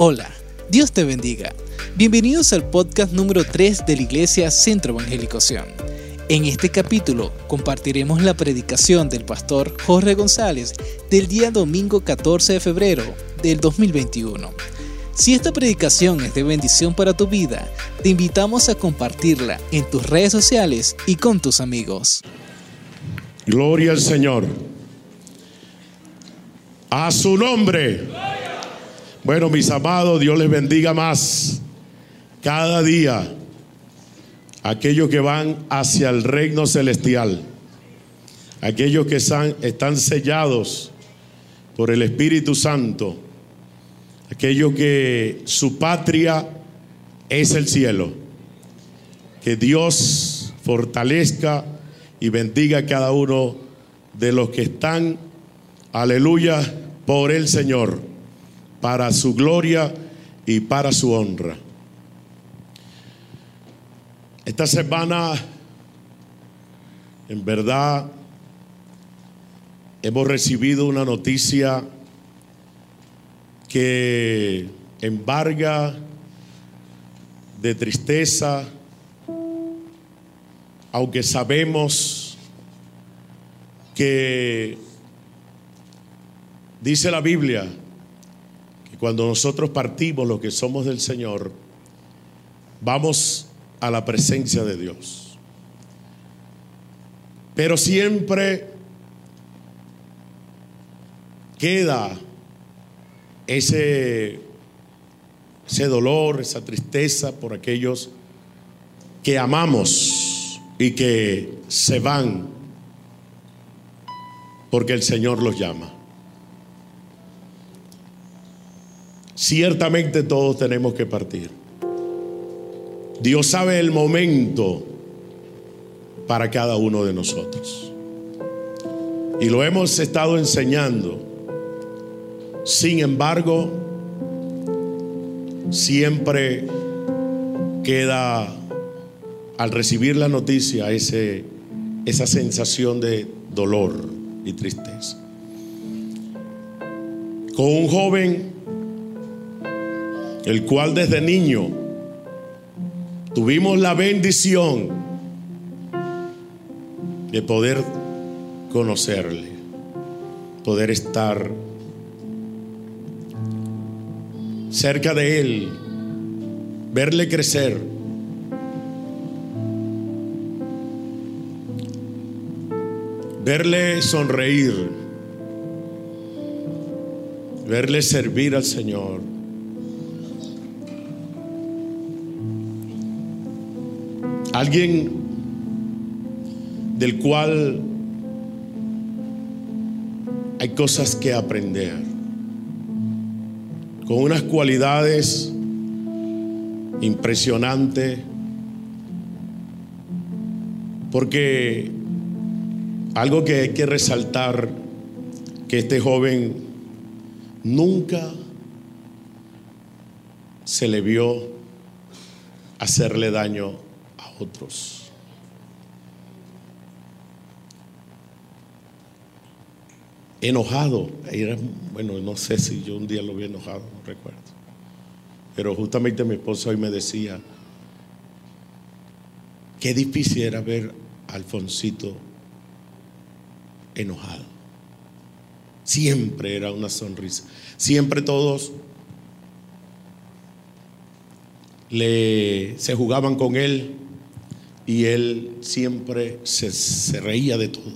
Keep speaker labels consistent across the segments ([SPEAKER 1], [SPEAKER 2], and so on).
[SPEAKER 1] Hola, Dios te bendiga. Bienvenidos al podcast número 3 de la Iglesia Centro Evangélico. En este capítulo compartiremos la predicación del pastor Jorge González del día domingo 14 de febrero del 2021. Si esta predicación es de bendición para tu vida, te invitamos a compartirla en tus redes sociales y con tus amigos.
[SPEAKER 2] Gloria al Señor. A su nombre. Bueno, mis amados, Dios les bendiga más. Cada día, aquellos que van hacia el reino celestial, aquellos que están, sellados por el Espíritu Santo, aquellos que su patria es el cielo. Que Dios fortalezca y bendiga a cada uno de los que están, aleluya, por el Señor, para su gloria y para su honra. Esta semana, en verdad, hemos recibido una noticia que embarga de tristeza, aunque sabemos que dice la Biblia cuando nosotros partimos, los que somos del Señor, vamos a la presencia de Dios. Pero siempre queda ese, ese dolor, esa tristeza por aquellos que amamos y que se van porque el Señor los llama. Ciertamente todos tenemos que partir. Dios sabe el momento para cada uno de nosotros. Y lo hemos estado enseñando. Sin embargo, siempre queda al recibir la noticia ese, esa sensación de dolor y tristeza. Con un joven, el cual desde niño tuvimos la bendición de poder conocerle, poder estar cerca de él, verle crecer. Verle sonreír, verle servir al Señor. Alguien del cual hay cosas que aprender, con unas cualidades impresionantes, porque algo que hay que resaltar, que este joven nunca se le vio hacerle daño otros. Enojado, bueno, no sé si yo un día lo vi enojado, no recuerdo. Pero justamente mi esposa hoy me decía, qué difícil era ver a Alfonsito enojado. Siempre era una sonrisa. Siempre todos le, se jugaban con él y él siempre se, reía de todo.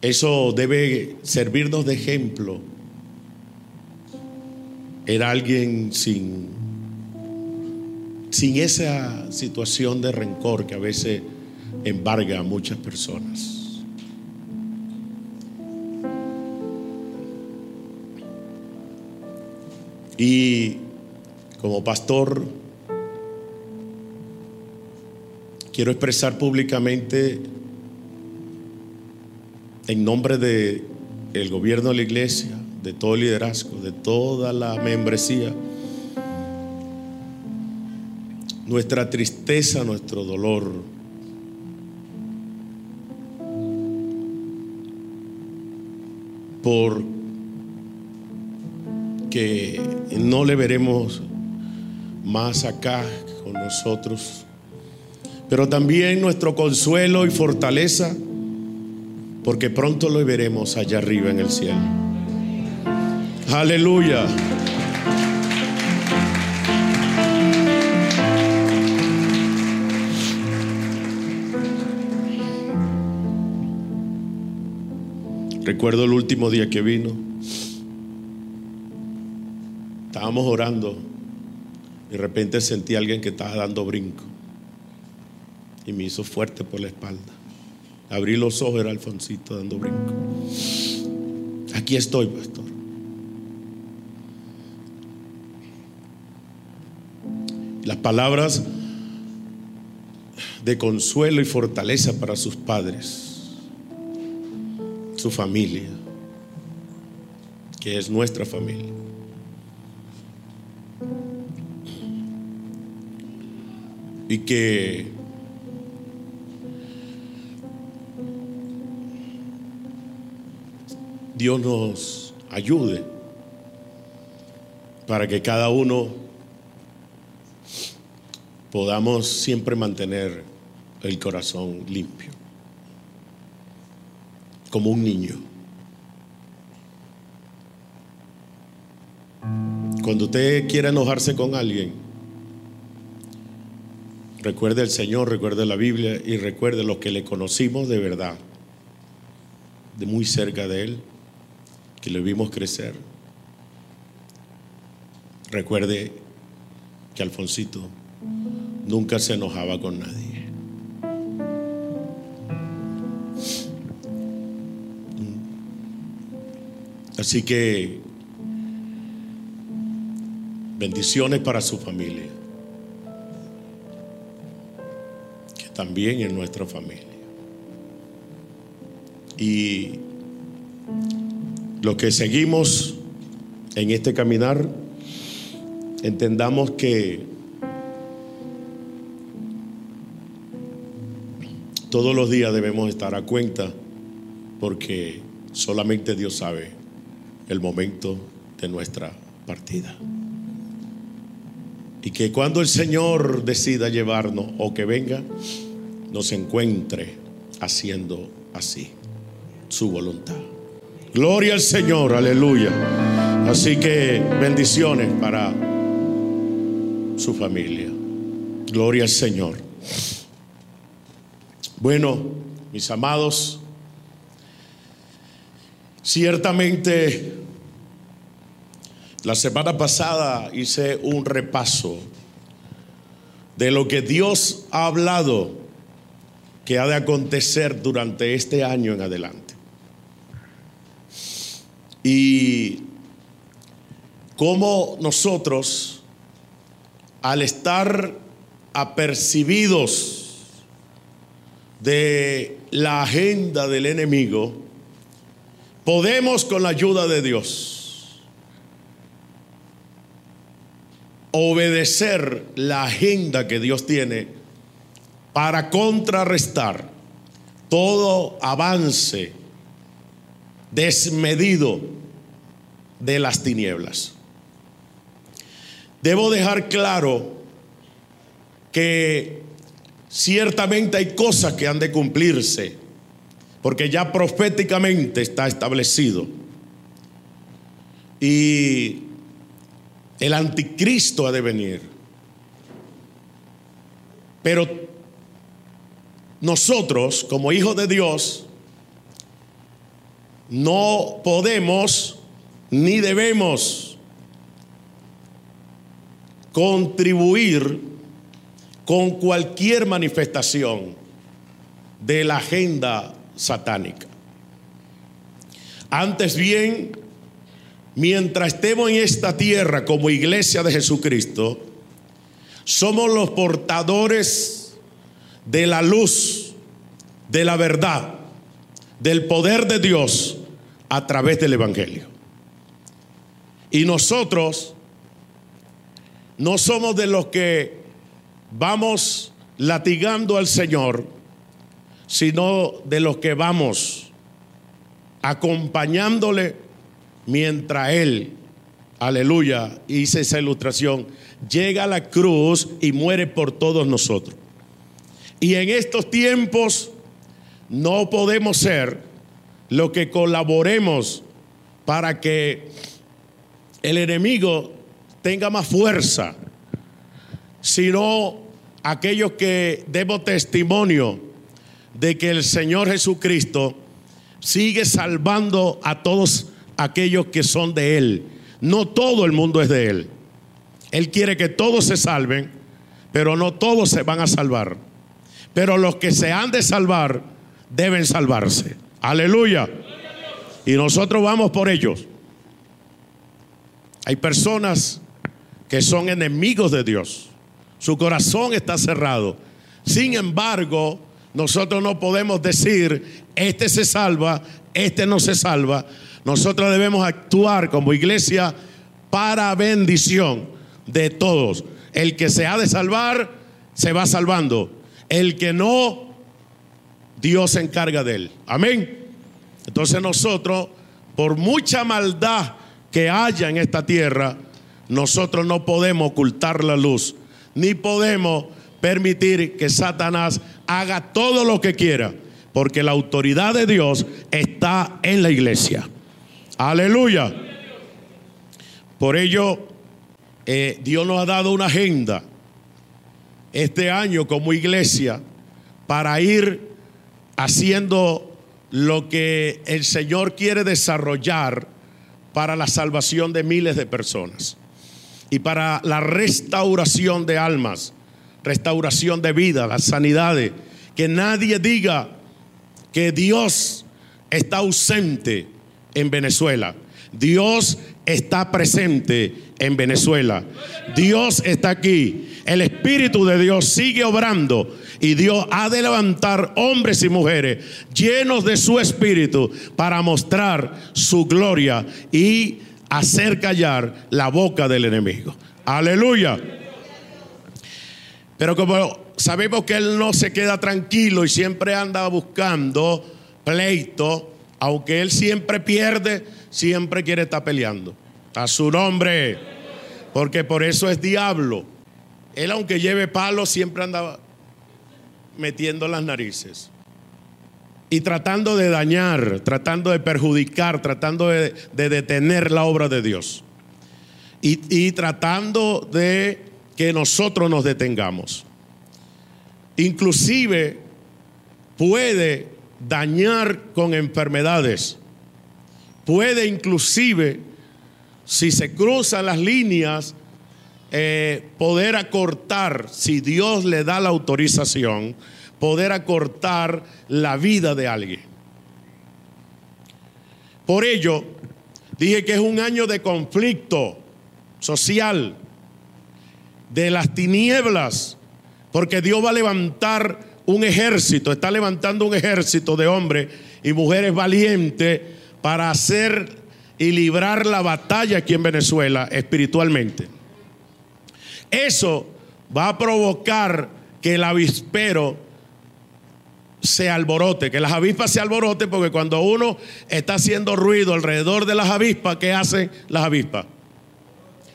[SPEAKER 2] Eso debe servirnos de ejemplo. Era alguien sin, sin esa situación de rencor que a veces embarga a muchas personas. Y como pastor, quiero expresar públicamente en nombre de gobierno de la iglesia, de todo el liderazgo, de toda la membresía, nuestra tristeza, nuestro dolor. por que no le veremos más acá con nosotros, pero también nuestro consuelo y fortaleza, porque pronto lo veremos allá arriba en el cielo. Aleluya. Recuerdo el último día que vino. Estábamos orando. De repente sentí a alguien que estaba dando brinco. Y me hizo fuerte por la espalda. Abrí los ojos, era Alfonsito dando brinco. Aquí estoy, pastor. Las palabras de consuelo y fortaleza para sus padres su familia, que es nuestra familia. Y que Dios nos ayude para que cada uno podamos siempre mantener el corazón limpio como un niño. Cuando usted quiera enojarse con alguien, recuerde al Señor, recuerde la Biblia y recuerde lo que le conocimos de verdad, de muy cerca de Él, que le vimos crecer. Recuerde que Alfonsito nunca se enojaba con nadie. Así que bendiciones para su familia, también es nuestra familia. Y lo que seguimos en este caminar, entendamos que todos los días debemos estar a cuenta porque solamente Dios sabe el momento de nuestra partida. Y que cuando el Señor decida llevarnos o que venga, nos encuentre haciendo así su voluntad. Gloria al Señor, aleluya. Así que bendiciones para su familia. Gloria al Señor. Bueno, mis amados, ciertamente la semana pasada hice un repaso de lo que Dios ha hablado que ha de acontecer durante este año en adelante. Y cómo nosotros, al estar apercibidos de la agenda del enemigo, podemos con la ayuda de Dios obedecer la agenda que Dios tiene para contrarrestar todo avance desmedido de las tinieblas. Debo dejar claro que ciertamente hay cosas que han de cumplirse, porque ya proféticamente está establecido. Y el anticristo ha de venir. Pero nosotros, como hijos de Dios, no podemos ni debemos contribuir con cualquier manifestación de la agenda satánica. Antes bien, mientras estemos en esta tierra como iglesia de Jesucristo, somos los portadores de la luz, de la verdad, del poder de Dios a través del Evangelio. Y nosotros no somos de los que vamos latigando al Señor, sino de los que vamos acompañándole mientras él, aleluya, hice esa ilustración, llega a la cruz y muere por todos nosotros. Y en estos tiempos no podemos ser lo que colaboremos para que el enemigo tenga más fuerza, sino aquellos que demos testimonio de que el Señor Jesucristo sigue salvando a todos aquellos que son de Él. No todo el mundo es de Él. Él quiere que todos se salven, pero no todos se van a salvar. Pero los que se han de salvar deben salvarse. Aleluya. Y nosotros vamos por ellos. Hay personas que son enemigos de Dios. Su corazón está cerrado. Sin embargo, nosotros no podemos decir, este se salva, este no se salva. Nosotros debemos actuar como iglesia para bendición de todos. El que se ha de salvar, se va salvando. El que no, Dios se encarga de él. Amén. Entonces nosotros, por mucha maldad que haya en esta tierra, nosotros no podemos ocultar la luz, ni podemos permitir que Satanás haga todo lo que quiera, porque la autoridad de Dios está en la iglesia. Aleluya. Por ello, eh, Dios nos ha dado una agenda este año como iglesia para ir haciendo lo que el Señor quiere desarrollar para la salvación de miles de personas y para la restauración de almas, restauración de vida, las sanidades. Que nadie diga que Dios está ausente en Venezuela. Dios está presente en Venezuela. Dios está aquí. El Espíritu de Dios sigue obrando y Dios ha de levantar hombres y mujeres llenos de su Espíritu para mostrar su gloria y hacer callar la boca del enemigo. Aleluya. Pero como sabemos que Él no se queda tranquilo y siempre anda buscando pleito, aunque Él siempre pierde, siempre quiere estar peleando. A su nombre. Porque por eso es diablo. Él aunque lleve palos siempre anda metiendo las narices. Y tratando de dañar, tratando de perjudicar, tratando de, detener la obra de Dios. Y, y tratando de que nosotros nos detengamos. Inclusive puede dañar con enfermedades. Puede inclusive, si se cruzan las líneas, eh, poder acortar, si Dios le da la autorización, poder acortar la vida de alguien. Por ello, dije que es un año de conflicto social, de las tinieblas, porque Dios va a levantar un ejército, está levantando un ejército de hombres y mujeres valientes para hacer y librar la batalla aquí en Venezuela espiritualmente. Eso va a provocar que el avispero se alborote, que las avispas se alboroten, porque cuando uno está haciendo ruido alrededor de las avispas, ¿qué hacen las avispas?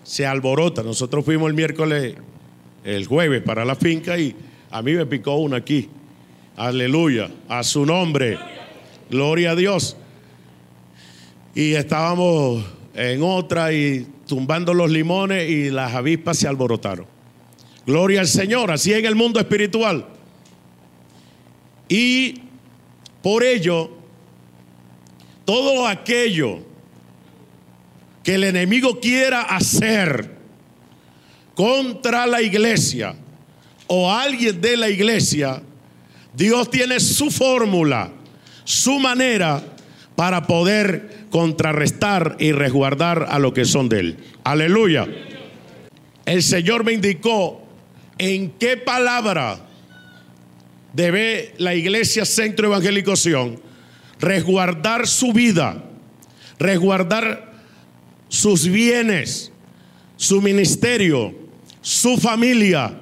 [SPEAKER 2] Se alborota. Nosotros fuimos el miércoles, el jueves para la finca y a mí me picó una aquí. Aleluya, a su nombre. Gloria a Dios. Y estábamos en otra y tumbando los limones y las avispas se alborotaron. Gloria al Señor, así en el mundo espiritual. Y por ello, todo aquello que el enemigo quiera hacer contra la iglesia o alguien de la iglesia, Dios tiene su fórmula, su manera para poder contrarrestar y resguardar a lo que son de Él. Aleluya. El Señor me indicó en qué palabra debe la iglesia Centro Evangélico Sion resguardar su vida, resguardar sus bienes, su ministerio, su familia,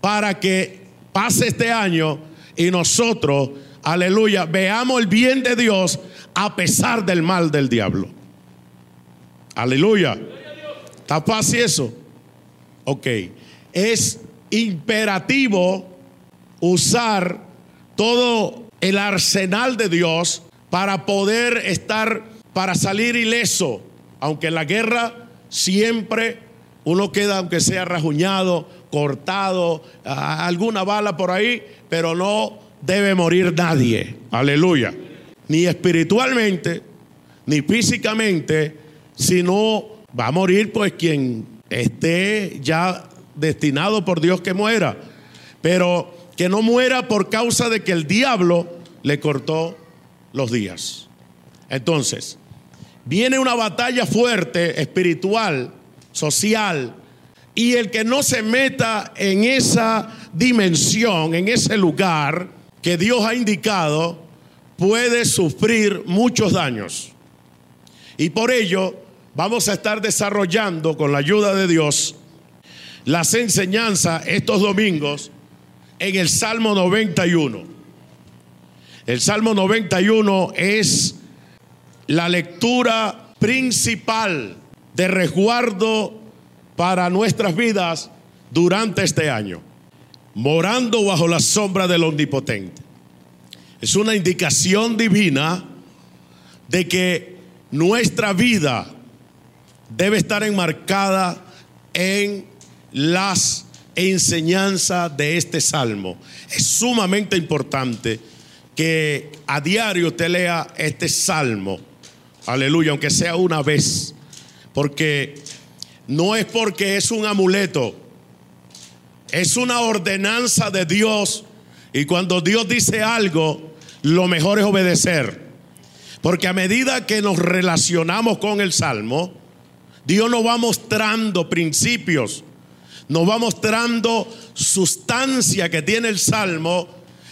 [SPEAKER 2] para que pase este año y nosotros, aleluya, veamos el bien de Dios a pesar del mal del diablo. Aleluya. ¿Está fácil eso? Ok. Es imperativo usar todo el arsenal de Dios para poder estar, para salir ileso. Aunque la guerra siempre uno queda, aunque sea rajuñado, cortado, alguna bala por ahí, pero no debe morir nadie. Aleluya. Ni espiritualmente, ni físicamente, sino va a morir pues quien esté ya destinado por Dios que muera. Pero que no muera por causa de que el diablo le cortó los días. Entonces, viene una batalla fuerte, espiritual, social, y el que no se meta en esa dimensión, en ese lugar que Dios ha indicado, puede sufrir muchos daños. Y por ello vamos a estar desarrollando con la ayuda de Dios las enseñanzas estos domingos en el Salmo 91. El Salmo 91 es la lectura principal de resguardo para nuestras vidas durante este año, morando bajo la sombra del Omnipotente. Es una indicación divina de que nuestra vida debe estar enmarcada en las enseñanzas de este salmo. Es sumamente importante que a diario usted lea este salmo. Aleluya, aunque sea una vez. Porque no es porque es un amuleto, es una ordenanza de Dios. Y cuando Dios dice algo, lo mejor es obedecer. Porque a medida que nos relacionamos con el Salmo, Dios nos va mostrando principios, nos va mostrando sustancia que tiene el Salmo,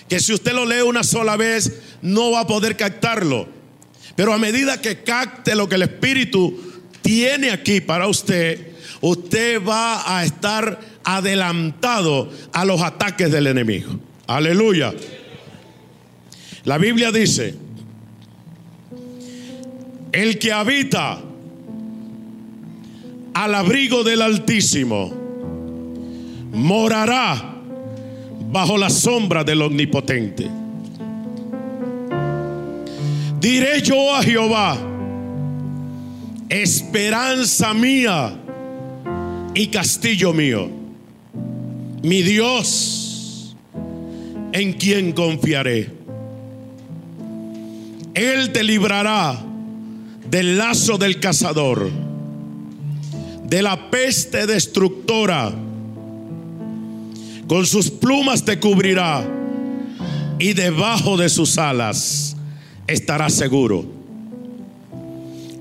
[SPEAKER 2] que si usted lo lee una sola vez, no va a poder captarlo. Pero a medida que capte lo que el Espíritu tiene aquí para usted, usted va a estar adelantado a los ataques del enemigo. Aleluya. La Biblia dice, el que habita al abrigo del Altísimo morará bajo la sombra del Omnipotente. Diré yo a Jehová, esperanza mía y castillo mío, mi Dios, en quien confiaré. Él te librará del lazo del cazador, de la peste destructora. Con sus plumas te cubrirá y debajo de sus alas estarás seguro.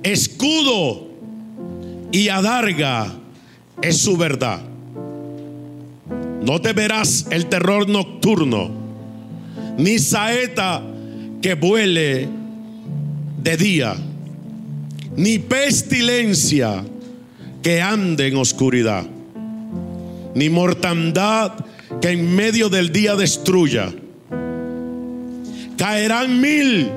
[SPEAKER 2] Escudo y adarga es su verdad. No te verás el terror nocturno, ni saeta que vuele de día, ni pestilencia que ande en oscuridad, ni mortandad que en medio del día destruya. Caerán mil,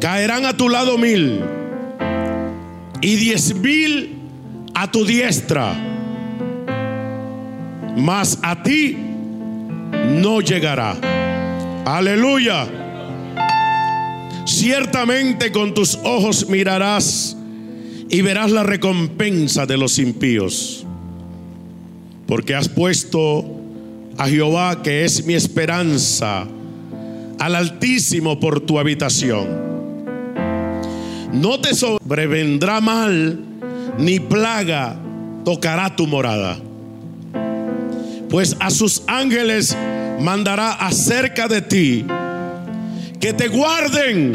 [SPEAKER 2] caerán a tu lado mil, y diez mil a tu diestra, mas a ti no llegará. Aleluya. Ciertamente con tus ojos mirarás y verás la recompensa de los impíos, porque has puesto a Jehová, que es mi esperanza, al Altísimo por tu habitación. No te sobrevendrá mal ni plaga tocará tu morada. Pues a sus ángeles mandará acerca de ti que te guarden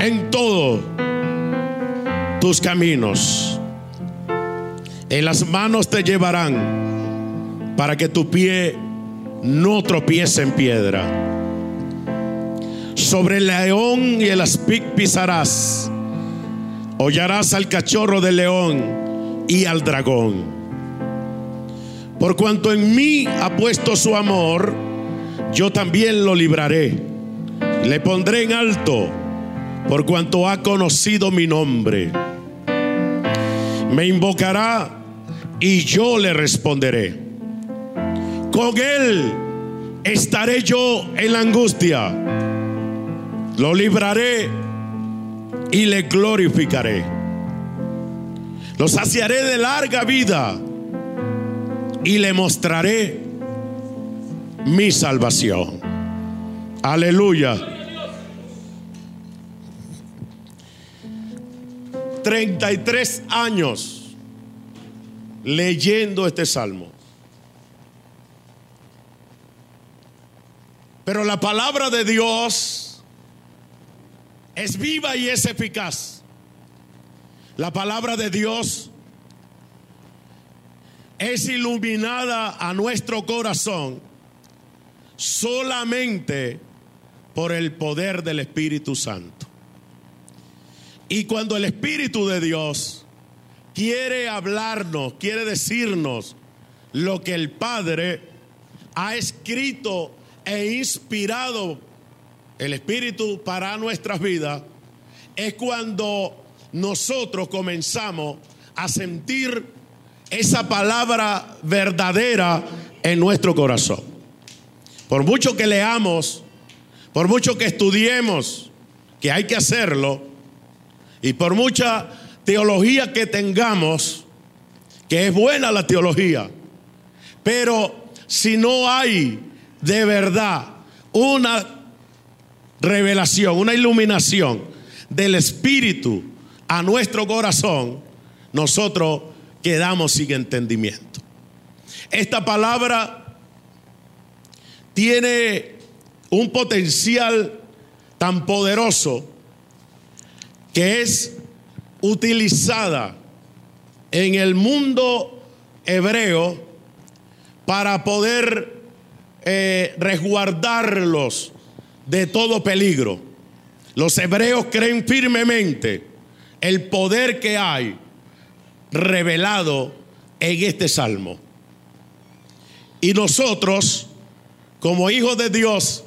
[SPEAKER 2] en todos tus caminos. En las manos te llevarán para que tu pie no tropiece en piedra. Sobre el león y el aspic pisarás hollarás al cachorro del león y al dragón. Por cuanto en mí ha puesto su amor, yo también lo libraré. Le pondré en alto por cuanto ha conocido mi nombre. Me invocará y yo le responderé. Con él estaré yo en la angustia. Lo libraré y le glorificaré. Lo saciaré de larga vida y le mostraré mi salvación. Aleluya. 33 años leyendo este salmo. Pero la palabra de Dios es viva y es eficaz. La palabra de Dios es iluminada a nuestro corazón solamente por el poder del Espíritu Santo. Y cuando el Espíritu de Dios quiere hablarnos, quiere decirnos lo que el Padre ha escrito e inspirado el Espíritu para nuestras vidas, es cuando nosotros comenzamos a sentir esa palabra verdadera en nuestro corazón. Por mucho que leamos, por mucho que estudiemos, que hay que hacerlo, y por mucha teología que tengamos, que es buena la teología, pero si no hay de verdad una revelación, una iluminación del Espíritu a nuestro corazón, nosotros quedamos sin entendimiento. Esta palabra tiene un potencial tan poderoso que es utilizada en el mundo hebreo para poder eh, resguardarlos de todo peligro. Los hebreos creen firmemente el poder que hay revelado en este salmo. Y nosotros, como hijos de Dios,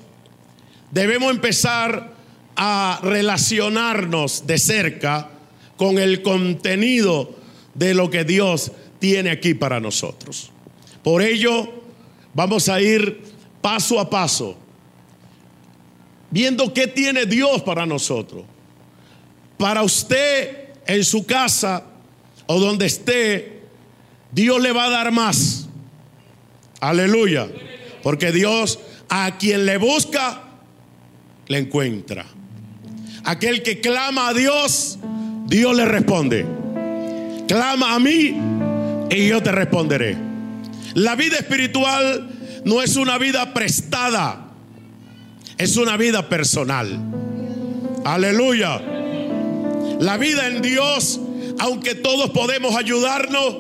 [SPEAKER 2] debemos empezar a relacionarnos de cerca con el contenido de lo que Dios tiene aquí para nosotros. Por ello, vamos a ir paso a paso, viendo qué tiene Dios para nosotros. Para usted en su casa o donde esté, Dios le va a dar más. Aleluya. Porque Dios a quien le busca, le encuentra. Aquel que clama a Dios, Dios le responde. Clama a mí y yo te responderé. La vida espiritual no es una vida prestada, es una vida personal. Aleluya. La vida en Dios, aunque todos podemos ayudarnos,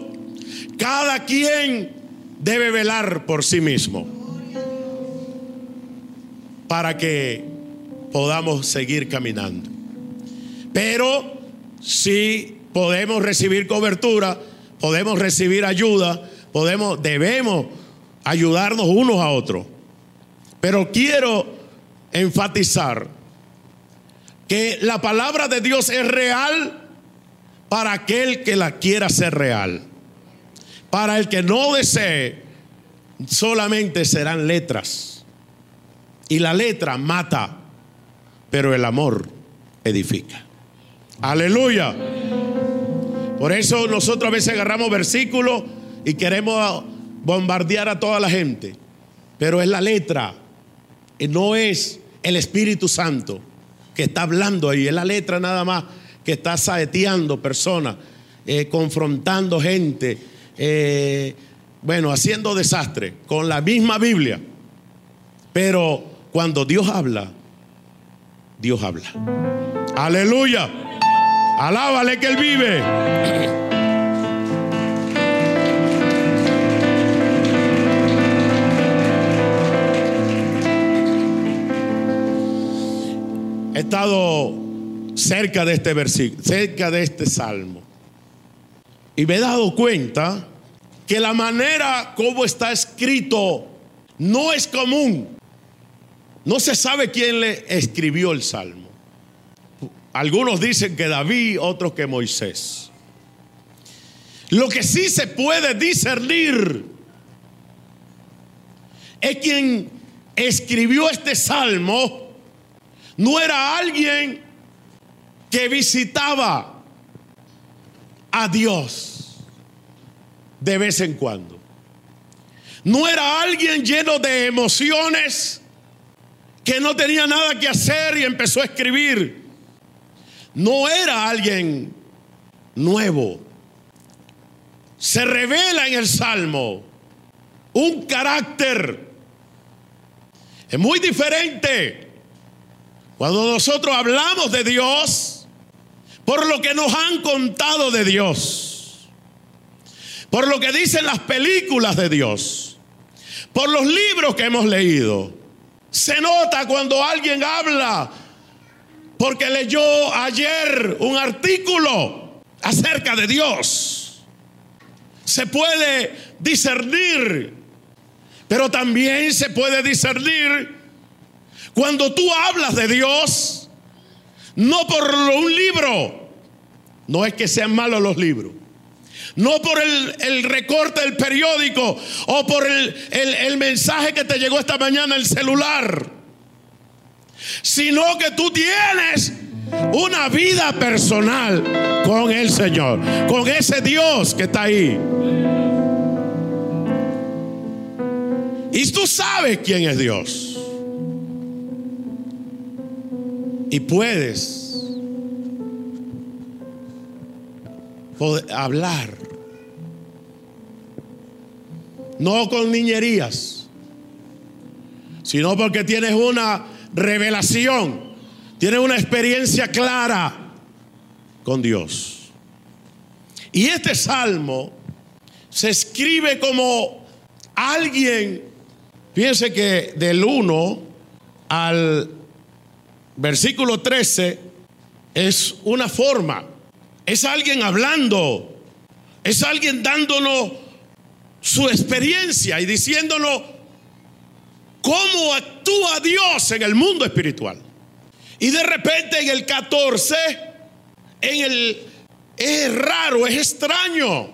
[SPEAKER 2] cada quien debe velar por sí mismo para que podamos seguir caminando. Pero si podemos recibir cobertura, podemos recibir ayuda, podemos, debemos ayudarnos unos a otros. Pero quiero enfatizar que la palabra de Dios es real para aquel que la quiera ser real. Para el que no desee, solamente serán letras. Y la letra mata, pero el amor edifica. Aleluya. Por eso nosotros a veces agarramos versículos y queremos bombardear a toda la gente. Pero es la letra, no es el Espíritu Santo que está hablando ahí, es la letra nada más que está saeteando personas, eh, confrontando gente, eh, bueno, haciendo desastre con la misma Biblia. Pero cuando Dios habla, Dios habla. Aleluya. Alábale que Él vive. Estado cerca de este versículo, cerca de este salmo. Y me he dado cuenta que la manera como está escrito no es común. No se sabe quién le escribió el salmo. Algunos dicen que David, otros que Moisés. Lo que sí se puede discernir es quien escribió este salmo no era alguien que visitaba a Dios de vez en cuando. No era alguien lleno de emociones que no tenía nada que hacer y empezó a escribir. No era alguien nuevo. Se revela en el Salmo un carácter. Es muy diferente cuando nosotros hablamos de Dios por lo que nos han contado de Dios, por lo que dicen las películas de Dios, por los libros que hemos leído. Se nota cuando alguien habla porque leyó ayer un artículo acerca de Dios. Se puede discernir, pero también se puede discernir cuando tú hablas de Dios, no por un libro, no es que sean malos los libros, no por el, recorte del periódico o por el, el mensaje que te llegó esta mañana el celular, sino que tú tienes una vida personal con el Señor, con ese Dios que está ahí. Y tú sabes quién es Dios. Y puedes hablar. No con niñerías, sino porque tienes una revelación, tienes una experiencia clara con Dios. Y este salmo se escribe como alguien, fíjense que del 1 al versículo 13 es una forma, es alguien hablando, es alguien dándonos su experiencia y diciéndonos cómo actúa Dios en el mundo espiritual. Y de repente en el 14, en el es raro, es extraño.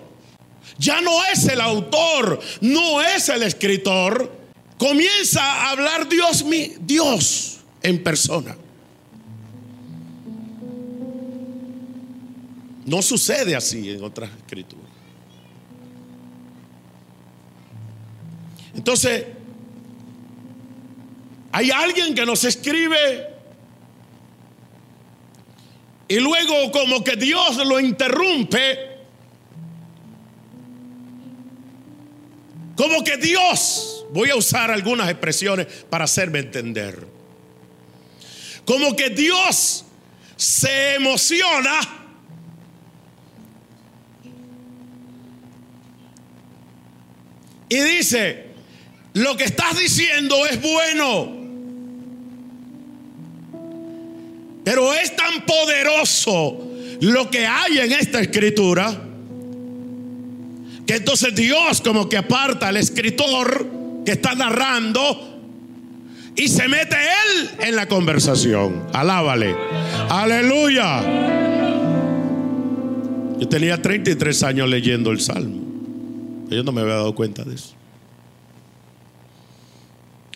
[SPEAKER 2] Ya no es el autor, no es el escritor. Comienza a hablar Dios, mi Dios en persona. No sucede así en otras escrituras. Entonces, hay alguien que nos escribe y luego como que Dios lo interrumpe, como que Dios, voy a usar algunas expresiones para hacerme entender, como que Dios se emociona Y dice, lo que estás diciendo es bueno, pero es tan poderoso lo que hay en esta escritura, que entonces Dios como que aparta al escritor que está narrando y se mete él en la conversación. Alábale. Aleluya. Yo tenía 33 años leyendo el Salmo. Yo no me había dado cuenta de eso.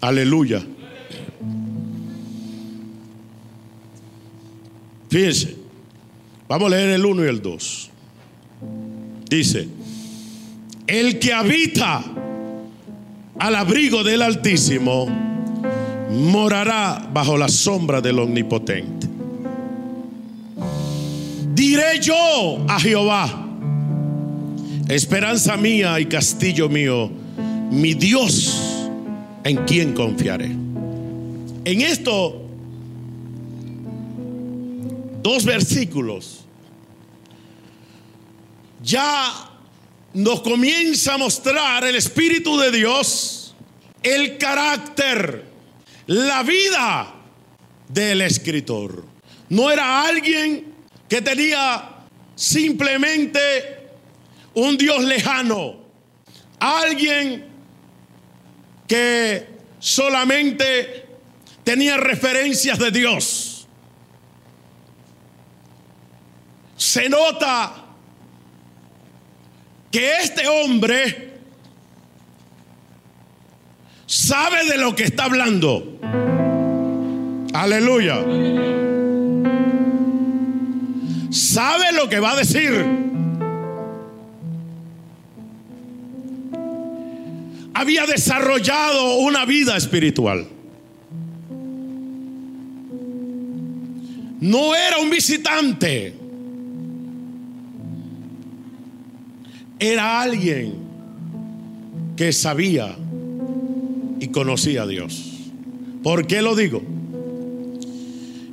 [SPEAKER 2] Aleluya. Fíjense, vamos a leer el 1 y el 2. Dice, el que habita al abrigo del Altísimo morará bajo la sombra del Omnipotente. Diré yo a Jehová Esperanza mía y castillo mío, mi Dios en quien confiaré. En esto, dos versículos, ya nos comienza a mostrar el Espíritu de Dios, el carácter, la vida del escritor. No era alguien que tenía simplemente un Dios lejano, alguien que solamente tenía referencias de Dios. Se nota que este hombre sabe de lo que está hablando. Aleluya. Sabe lo que va a decir. Había desarrollado una vida espiritual. No era un visitante. Era alguien que sabía y conocía a Dios. ¿Por qué lo digo?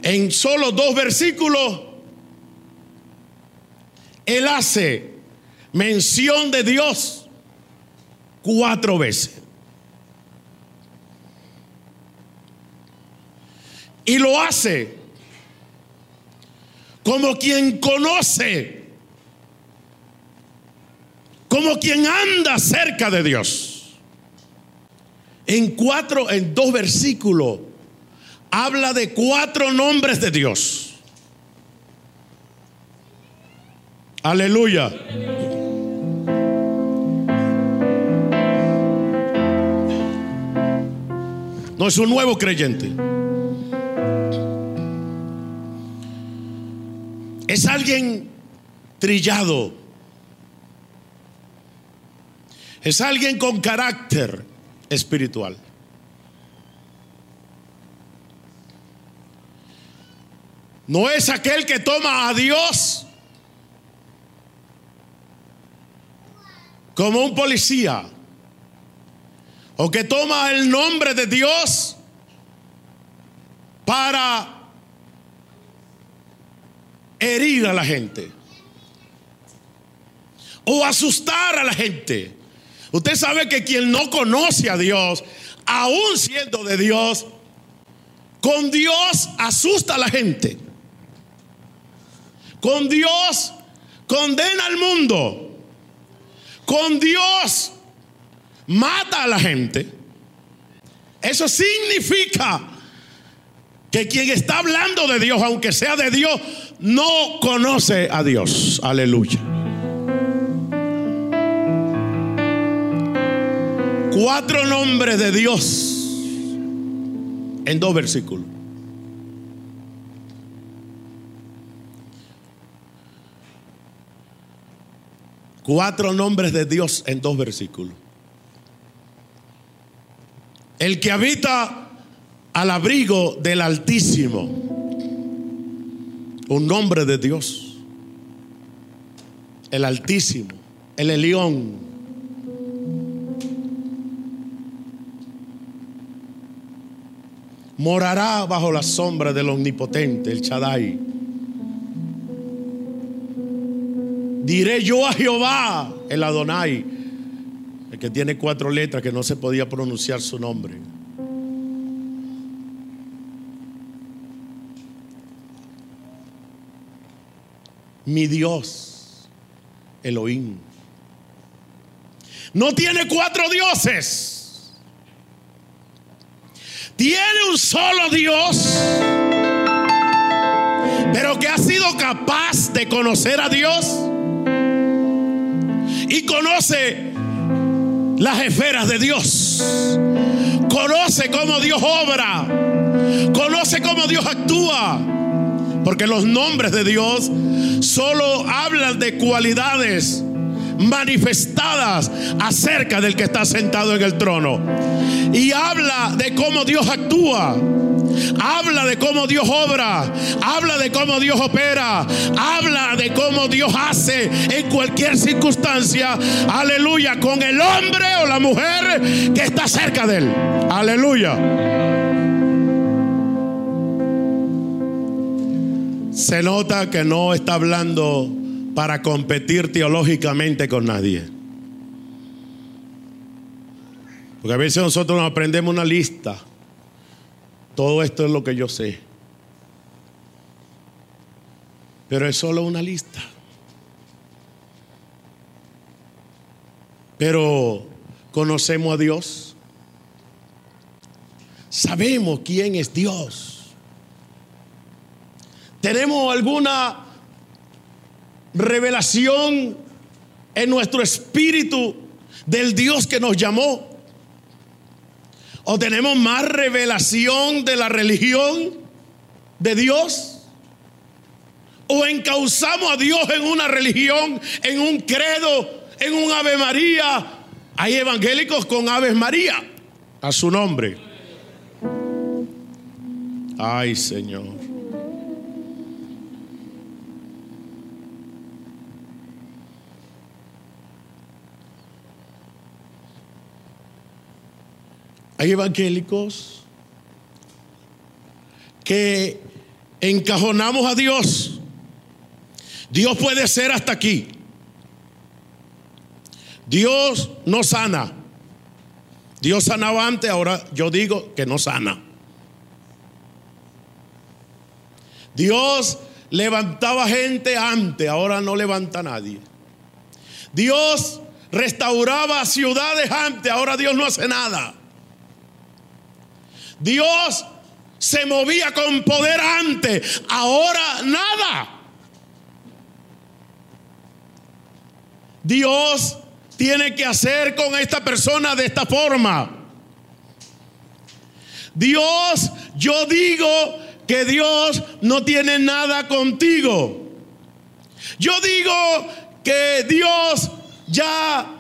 [SPEAKER 2] En solo dos versículos, Él hace mención de Dios cuatro veces. Y lo hace como quien conoce, como quien anda cerca de Dios. En cuatro, en dos versículos, habla de cuatro nombres de Dios. Aleluya. No es un nuevo creyente. Es alguien trillado. Es alguien con carácter espiritual. No es aquel que toma a Dios como un policía o que toma el nombre de Dios para herir a la gente o asustar a la gente. Usted sabe que quien no conoce a Dios, aún siendo de Dios, con Dios asusta a la gente. Con Dios condena al mundo. Con Dios mata a la gente. Eso significa que quien está hablando de Dios, aunque sea de Dios, no conoce a Dios. Aleluya. Cuatro nombres de Dios en dos versículos. Cuatro nombres de Dios en dos versículos. El que habita al abrigo del Altísimo. Un nombre de Dios. El Altísimo. El Elión. Morará bajo la sombra del Omnipotente, el Shaddai. Diré yo a Jehová, el Adonai, que tiene cuatro letras que no se podía pronunciar su nombre. Mi Dios, Elohim. No tiene cuatro dioses. Tiene un solo Dios. Pero que ha sido capaz de conocer a Dios y conoce las esferas de Dios. Conoce cómo Dios obra. Conoce cómo Dios actúa. Porque los nombres de Dios solo hablan de cualidades manifestadas acerca del que está sentado en el trono. Y habla de cómo Dios actúa. Habla de cómo Dios obra. Habla de cómo Dios opera. Habla de cómo Dios hace en cualquier circunstancia. Aleluya. Con el hombre o la mujer que está cerca de él. Aleluya. Se nota que no está hablando para competir teológicamente con nadie. Porque a veces nosotros nos aprendemos una lista. Todo esto es lo que yo sé. Pero es solo una lista. Pero conocemos a Dios. sabemos quién es Dios. Tenemos alguna revelación en nuestro espíritu del Dios que nos llamó. O tenemos más revelación de la religión de Dios. O encauzamos a Dios en una religión, en un credo, en un Ave María. Hay evangélicos con Aves María a su nombre. Ay, Señor. Hay evangélicos que encajonamos a Dios. Dios puede ser hasta aquí. Dios no sana. Dios sanaba antes, ahora yo digo que no sana. Dios levantaba gente antes, ahora no levanta nadie. Dios restauraba ciudades antes, ahora Dios no hace nada. Dios se movía con poder antes, ahora nada. Dios tiene que hacer con esta persona de esta forma. Dios, yo digo que Dios no tiene nada contigo. Yo digo que Dios ya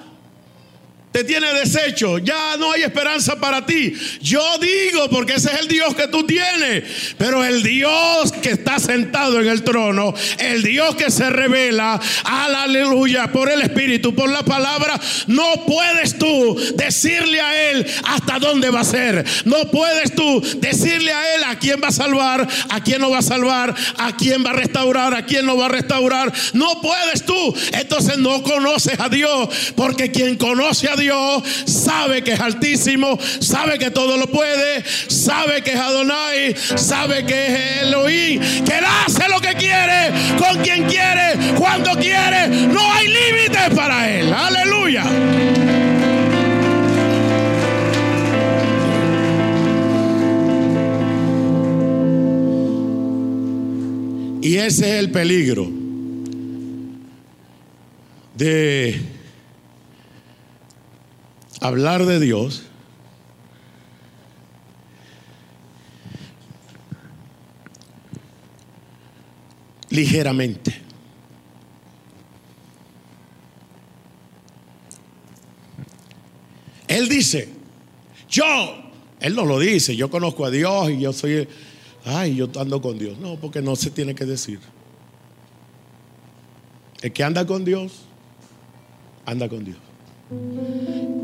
[SPEAKER 2] tiene desecho, ya no hay esperanza para ti. Yo digo, porque ese es el Dios que tú tienes, pero el Dios que está sentado en el trono, el Dios que se revela, aleluya, por el Espíritu, por la palabra, no puedes tú decirle a Él hasta dónde va a ser. No puedes tú decirle a Él a quién va a salvar, a quién no va a salvar, a quién va a restaurar, a quién no va a restaurar. No puedes tú. Entonces no conoces a Dios, porque quien conoce a Dios sabe que es altísimo, sabe que todo lo puede, sabe que es Adonai, sabe que es Elohim, que él hace lo que quiere, con quien quiere, cuando quiere. No hay límites para él. Aleluya. Y ese es el peligro de hablar de Dios ligeramente. Él dice, yo, él no lo dice, yo conozco a Dios y yo soy, ay, yo ando con Dios. No, porque no se tiene que decir. El que anda con Dios, anda con Dios.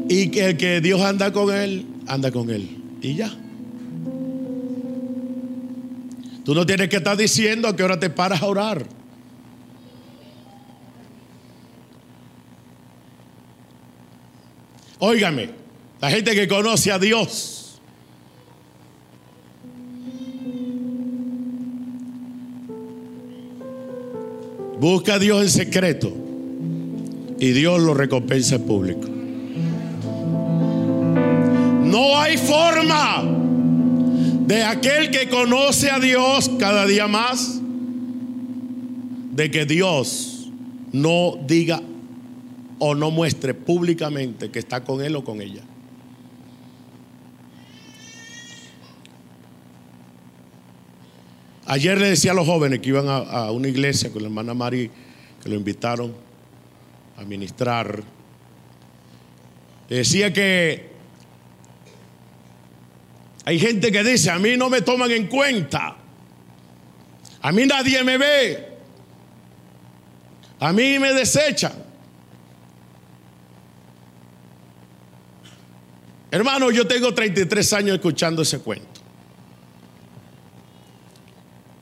[SPEAKER 2] Y que el que Dios anda con él, anda con él. Y ya. Tú no tienes que estar diciendo a qué hora te paras a orar. Óigame, la gente que conoce a Dios. Busca a Dios en secreto y Dios lo recompensa en público. No hay forma de aquel que conoce a Dios cada día más de que Dios no diga o no muestre públicamente que está con él o con ella. Ayer le decía a los jóvenes que iban a, una iglesia con la hermana Mari, que lo invitaron a ministrar. Le decía que hay gente que dice, a mí no me toman en cuenta. A mí nadie me ve. A mí me desechan. Hermano, yo tengo 33 años escuchando ese cuento.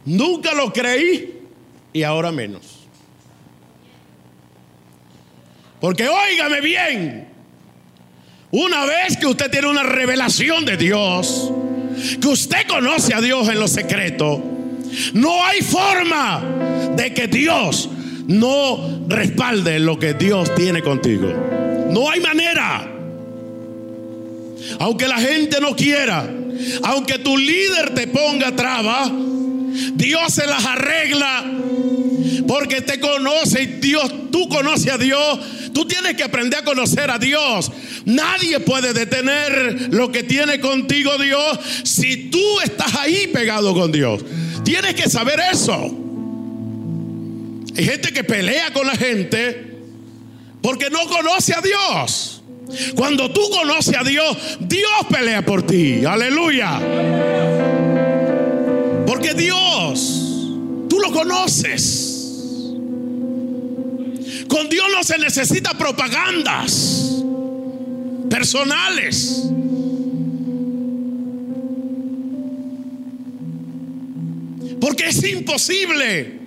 [SPEAKER 2] Nunca lo creí y ahora menos. Porque óigame bien, una vez que usted tiene una revelación de Dios, que usted conoce a Dios en lo secreto, no hay forma de que Dios no respalde lo que Dios tiene contigo. No hay manera. Aunque la gente no quiera, Aunque tu líder te ponga traba, Dios se las arregla porque te conoce y Dios, tú conoces a Dios. Tú tienes que aprender a conocer a Dios. Nadie puede detener lo que tiene contigo Dios si tú estás ahí pegado con Dios. Tienes que saber eso. Hay gente que pelea con la gente porque no conoce a Dios. Cuando tú conoces a Dios, Dios pelea por ti. Aleluya. Dios, tú lo conoces. Con Dios no se necesita propagandas personales. Porque es imposible.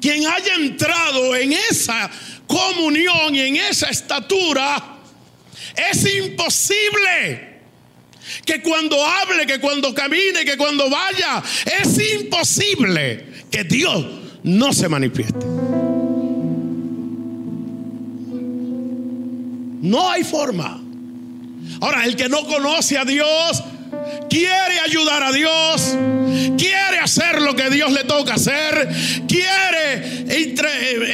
[SPEAKER 2] Quien haya entrado en esa comunión y en esa estatura, es imposible que cuando hable, que cuando camine, que cuando vaya, es imposible que Dios no se manifieste. No hay forma. Ahora, el que no conoce a Dios, quiere ayudar a Dios, quiere hacer lo que Dios le toca hacer, quiere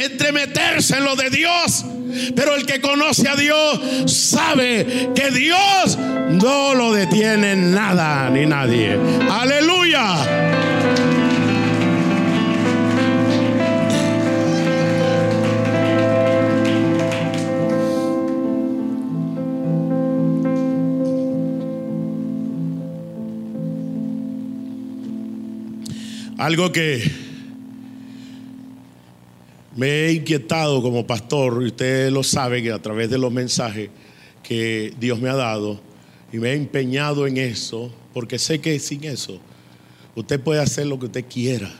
[SPEAKER 2] entremeterse en lo de Dios. Pero el que conoce a Dios sabe que Dios no lo detiene nada ni nadie. Aleluya. Algo que me he inquietado como pastor, y ustedes lo saben que a través de los mensajes que Dios me ha dado, y me he empeñado en eso, porque sé que sin eso usted puede hacer lo que usted quiera,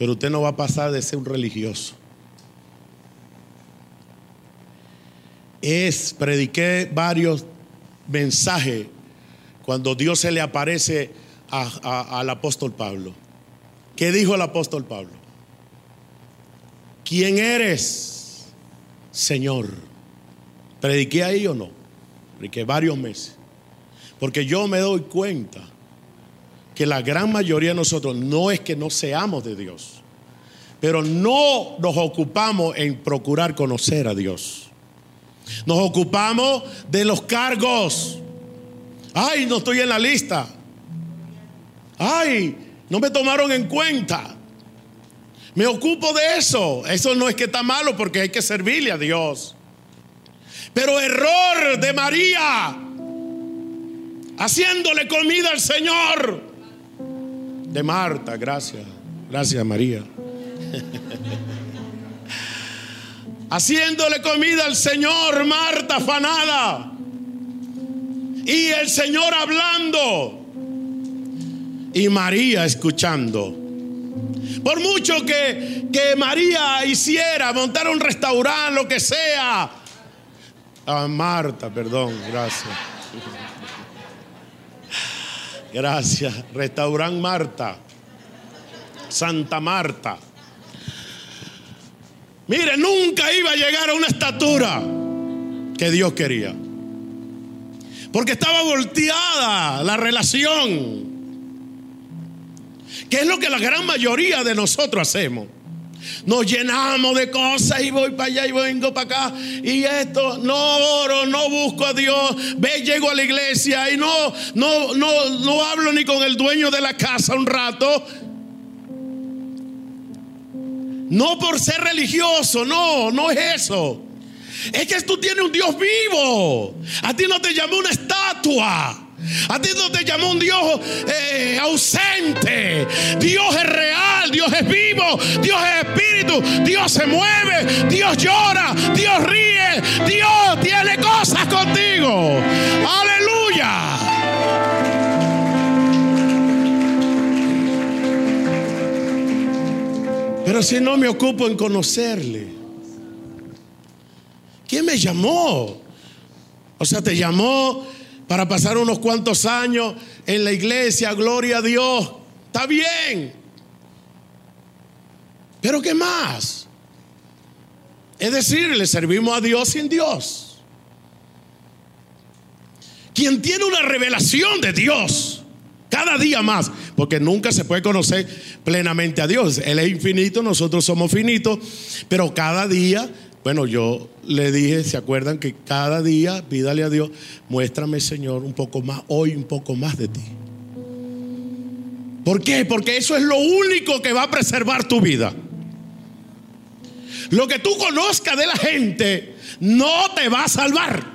[SPEAKER 2] pero usted no va a pasar de ser un religioso. Es, prediqué varios mensajes cuando Dios se le aparece al apóstol Pablo. ¿Qué dijo el apóstol Pablo? ¿Quién eres, Señor? ¿Prediqué ahí o no? Prediqué varios meses. Porque yo me doy cuenta que la gran mayoría de nosotros no es que no seamos de Dios, pero no nos ocupamos en procurar conocer a Dios. Nos ocupamos de los cargos. Ay, no estoy en la lista. Ay, no me tomaron en cuenta. Me ocupo de eso. Eso no es que está malo porque hay que servirle a Dios. Pero error de María, haciéndole comida al Señor. De Marta, gracias. Gracias María. haciéndole comida al Señor, Marta afanada. Y el Señor hablando y María escuchando. Por mucho que, que María hiciera, montar un restaurante, lo que sea. Ah, Marta, perdón, gracias. Gracias. Restaurante Marta. Santa Marta. Mire, nunca iba a llegar a una estatura que Dios quería. Porque estaba volteada la relación. ¿Qué es lo que la gran mayoría de nosotros hacemos? Nos llenamos de cosas y voy para allá y vengo para acá. Y esto, no oro, no busco a Dios. Ve, llego a la iglesia y no, no, no, no hablo ni con el dueño de la casa un rato. No por ser religioso, no, no es eso. Es que tú tienes un Dios vivo. A ti no te llamó una estatua. A ti no te llamó un Dios eh, ausente. Dios es real, Dios es vivo, Dios es espíritu, Dios se mueve, Dios llora, Dios ríe, Dios tiene cosas contigo. Aleluya. Pero si no me ocupo en conocerle, ¿quién me llamó? O sea, te llamó para pasar unos cuantos años en la iglesia, gloria a Dios. Está bien. Pero ¿qué más? Es decir, le servimos a Dios sin Dios. quien tiene una revelación de Dios, cada día más, porque nunca se puede conocer plenamente a Dios. Él es infinito, nosotros somos finitos, pero cada día, bueno, yo le dije, ¿se acuerdan que cada día pídale a Dios, muéstrame Señor un poco más, hoy un poco más de ti? ¿Por qué? Porque eso es lo único que va a preservar tu vida. Lo que tú conozcas de la gente no te va a salvar.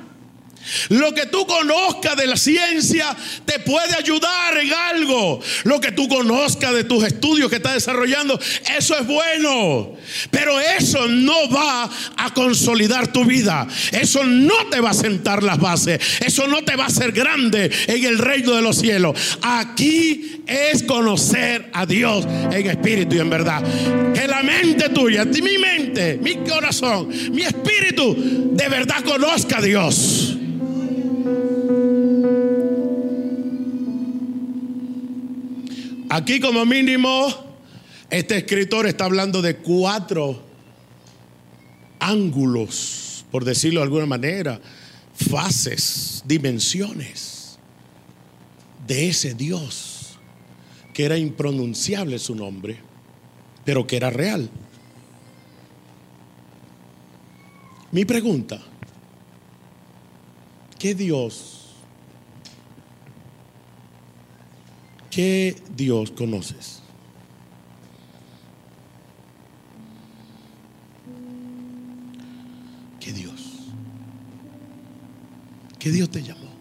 [SPEAKER 2] Lo que tú conozcas de la ciencia te puede ayudar en algo. Lo que tú conozcas de tus estudios que estás desarrollando, eso es bueno. Pero eso no va a consolidar tu vida. Eso no te va a sentar las bases. Eso no te va a hacer grande en el reino de los cielos. Aquí es conocer a Dios en espíritu y en verdad. Que la mente tuya, mi mente, mi corazón, mi espíritu, de verdad conozca a Dios. Aquí como mínimo, este escritor está hablando de cuatro ángulos, por decirlo de alguna manera, fases, dimensiones de ese Dios, que era impronunciable su nombre, pero que era real. Mi pregunta, ¿qué Dios ¿Qué Dios conoces? ¿Qué Dios? ¿Qué Dios te llamó?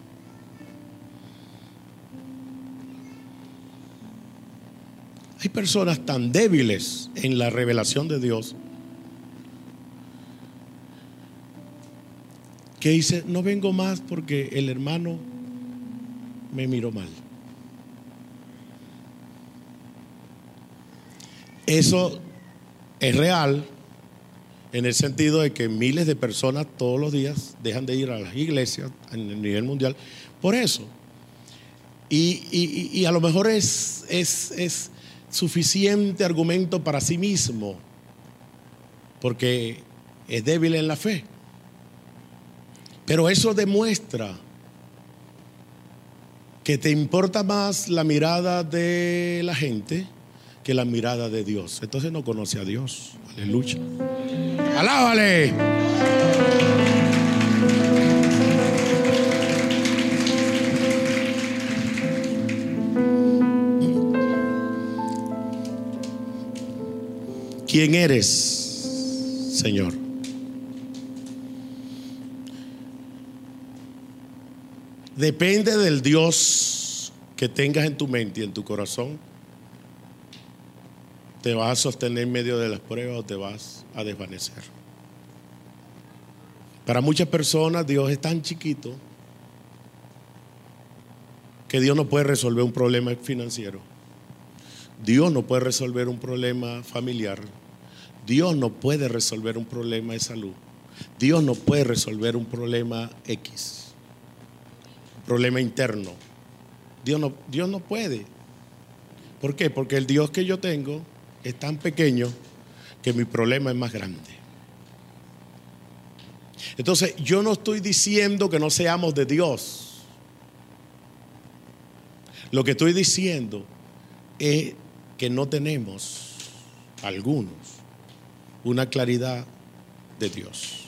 [SPEAKER 2] Hay personas tan débiles en la revelación de Dios que dice, no vengo más porque el hermano me miró mal. Eso es real en el sentido de que miles de personas todos los días dejan de ir a las iglesias a nivel mundial por eso. Y, a lo mejor es, es, es suficiente argumento para sí mismo, porque es débil en la fe. Pero eso demuestra que te importa más la mirada de la gente que la mirada de Dios. Entonces no conoce a Dios. Aleluya. Alábale. ¿Quién eres, Señor? Depende del Dios que tengas en tu mente y en tu corazón ¿Te vas a sostener en medio de las pruebas o te vas a desvanecer? Para muchas personas Dios es tan chiquito que Dios no puede resolver un problema financiero. Dios no puede resolver un problema familiar. Dios no puede resolver un problema de salud. Dios no puede resolver un problema X, problema interno. Dios no, Dios no puede. ¿Por qué? Porque el Dios que yo tengo es tan pequeño que mi problema es más grande. Entonces, yo no estoy diciendo que no seamos de Dios. Lo que estoy diciendo es que no tenemos, algunos, una claridad de Dios.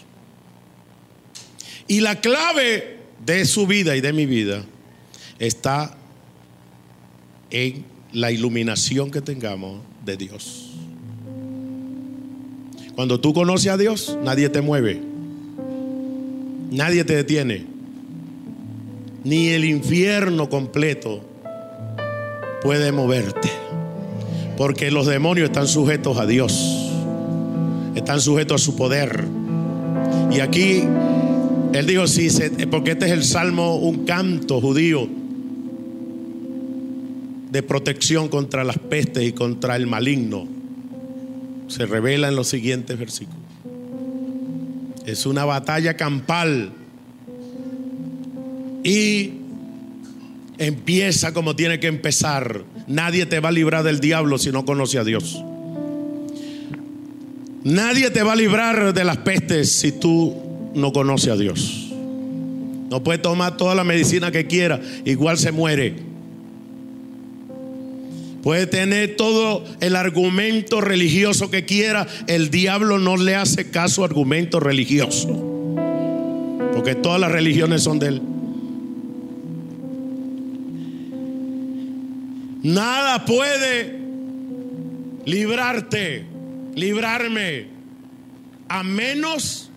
[SPEAKER 2] Y la clave de su vida y de mi vida está en la iluminación que tengamos de Dios. Cuando tú conoces a Dios, nadie te mueve. Nadie te detiene. Ni el infierno completo puede moverte. Porque los demonios están sujetos a Dios. Están sujetos a su poder. Y aquí, él dijo, sí, porque este es el salmo, un canto judío de protección contra las pestes y contra el maligno se revela en los siguientes versículos. Es una batalla campal y empieza como tiene que empezar. Nadie te va a librar del diablo si no conoce a Dios. Nadie te va a librar de las pestes si tú no conoces a Dios. No puede tomar toda la medicina que quiera, igual se muere. Puede tener todo el argumento religioso que quiera, el diablo no le hace caso a argumento religioso. Porque todas las religiones son de él. Nada puede librarte, librarme, a menos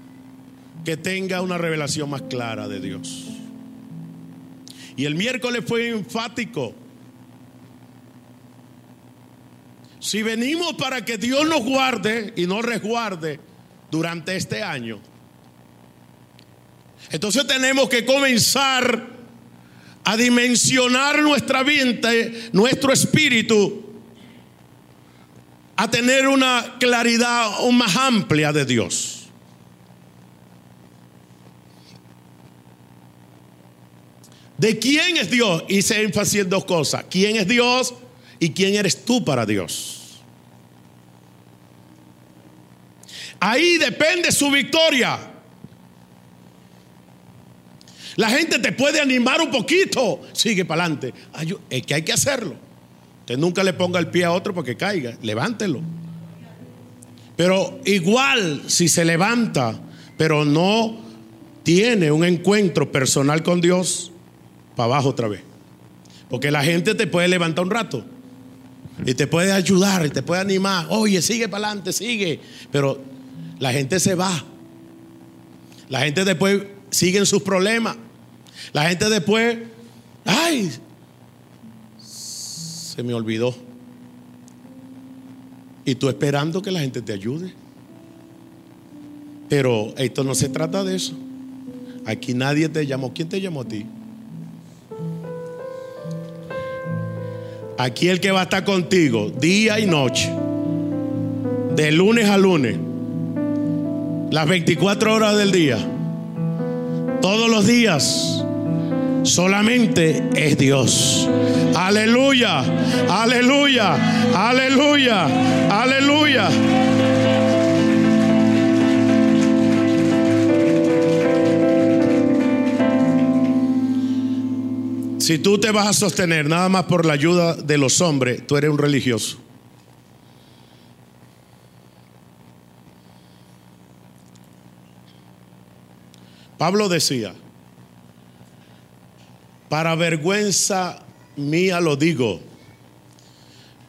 [SPEAKER 2] que tenga una revelación más clara de Dios. Y el miércoles fue enfático. Si venimos para que Dios nos guarde y nos resguarde durante este año, entonces tenemos que comenzar a dimensionar nuestra vida, nuestro espíritu, a tener una claridad más amplia de Dios. ¿De quién es Dios? Hice énfasis en dos cosas. ¿Quién es Dios y quién eres tú para Dios? Ahí depende su victoria. La gente te puede animar un poquito. Sigue para adelante. Es que hay que hacerlo. Usted nunca le ponga el pie a otro porque caiga. Levántelo. Pero igual, si se levanta, pero no tiene un encuentro personal con Dios, para abajo otra vez. Porque la gente te puede levantar un rato. Y te puede ayudar, y te puede animar. Oye, sigue para adelante, sigue. Pero la gente se va. La gente después sigue en sus problemas. La gente después, ay, se me olvidó. Y tú esperando que la gente te ayude. Pero esto no se trata de eso. Aquí nadie te llamó. ¿Quién te llamó a ti? Aquí el que va a estar contigo día y noche, de lunes a lunes, las 24 horas del día, todos los días, solamente es Dios. Aleluya, aleluya, aleluya, aleluya. Si tú te vas a sostener nada más por la ayuda de los hombres, tú eres un religioso. Pablo decía, para vergüenza mía lo digo,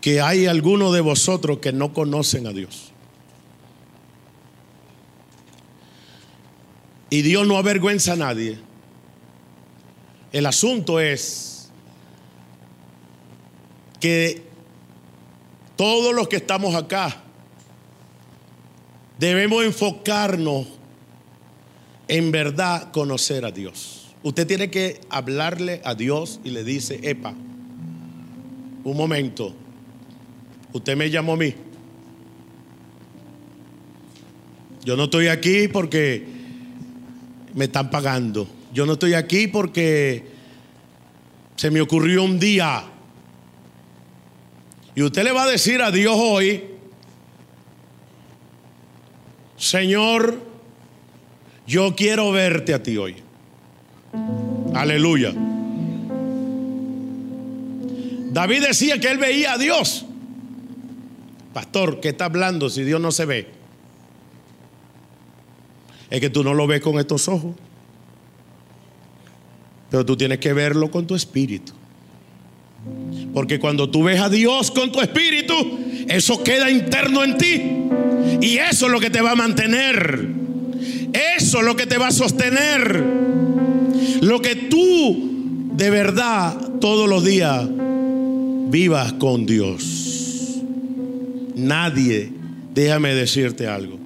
[SPEAKER 2] que hay algunos de vosotros que no conocen a Dios. Y Dios no avergüenza a nadie. El asunto es que todos los que estamos acá debemos enfocarnos en verdad conocer a Dios. Usted tiene que hablarle a Dios y le dice, epa, un momento, usted me llamó a mí. Yo no estoy aquí porque me están pagando. Yo no estoy aquí porque se me ocurrió un día. Y usted le va a decir a Dios hoy, Señor, yo quiero verte a ti hoy. Aleluya. David decía que él veía a Dios. Pastor, ¿qué está hablando si Dios no se ve? Es que tú no lo ves con estos ojos. Pero tú tienes que verlo con tu espíritu. Porque cuando tú ves a Dios con tu espíritu, eso queda interno en ti. Y eso es lo que te va a mantener. Eso es lo que te va a sostener. Lo que tú de verdad todos los días vivas con Dios. Nadie, déjame decirte algo,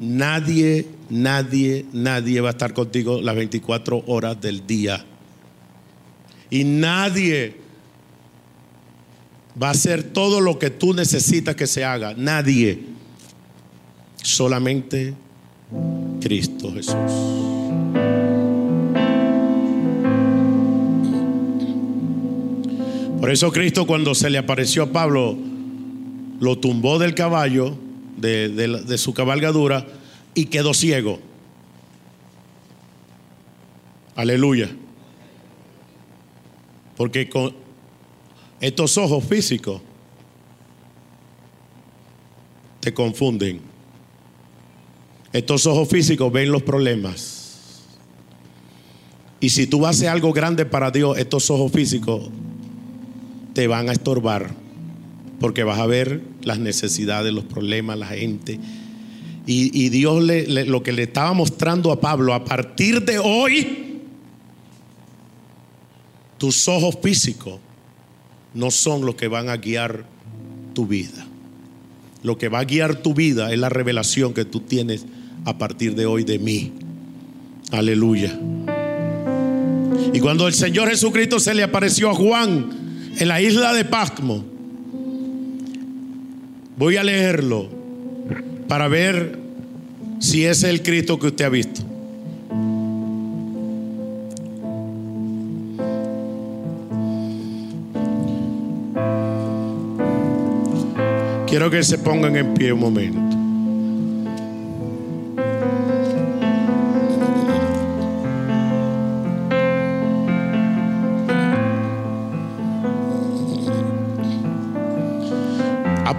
[SPEAKER 2] nadie Nadie, nadie va a estar contigo las 24 horas del día. Y nadie va a hacer todo lo que tú necesitas que se haga. Nadie. Solamente Cristo Jesús. Por eso Cristo cuando se le apareció a Pablo, lo tumbó del caballo, de, de su cabalgadura, y quedó ciego. Aleluya. Porque con estos ojos físicos te confunden. Estos ojos físicos ven los problemas. Y si tú haces algo grande para Dios, estos ojos físicos te van a estorbar. Porque vas a ver las necesidades, los problemas, la gente. Y, Dios le, lo que le estaba mostrando a Pablo, a partir de hoy, tus ojos físicos no son los que van a guiar tu vida. Lo que va a guiar tu vida es la revelación que tú tienes a partir de hoy de mí. Aleluya. Y cuando el Señor Jesucristo se le apareció a Juan en la isla de Pasmo, voy a leerlo para ver si es el Cristo que usted ha visto. Quiero que se pongan en pie un momento.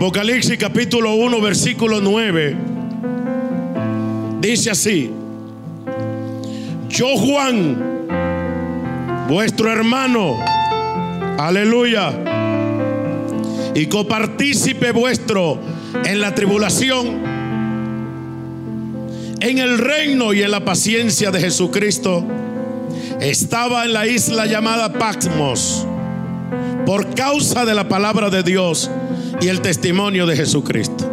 [SPEAKER 2] Apocalipsis capítulo 1, versículo 9. Dice así. Yo Juan, vuestro hermano, aleluya y copartícipe vuestro en la tribulación, en el reino y en la paciencia de Jesucristo, estaba en la isla llamada Patmos por causa de la palabra de Dios y el testimonio de Jesucristo.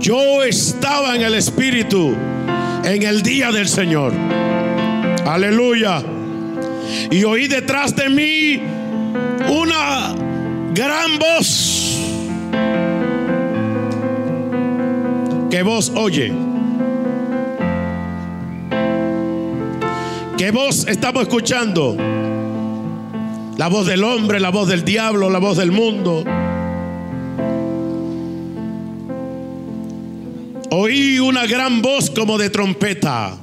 [SPEAKER 2] Yo estaba en el Espíritu en el día del Señor. Aleluya. Y oí detrás de mí una gran voz que voz oye. ¿Qué voz estamos escuchando? La voz del hombre, la voz del diablo, la voz del mundo. Oí una gran voz como de trompeta.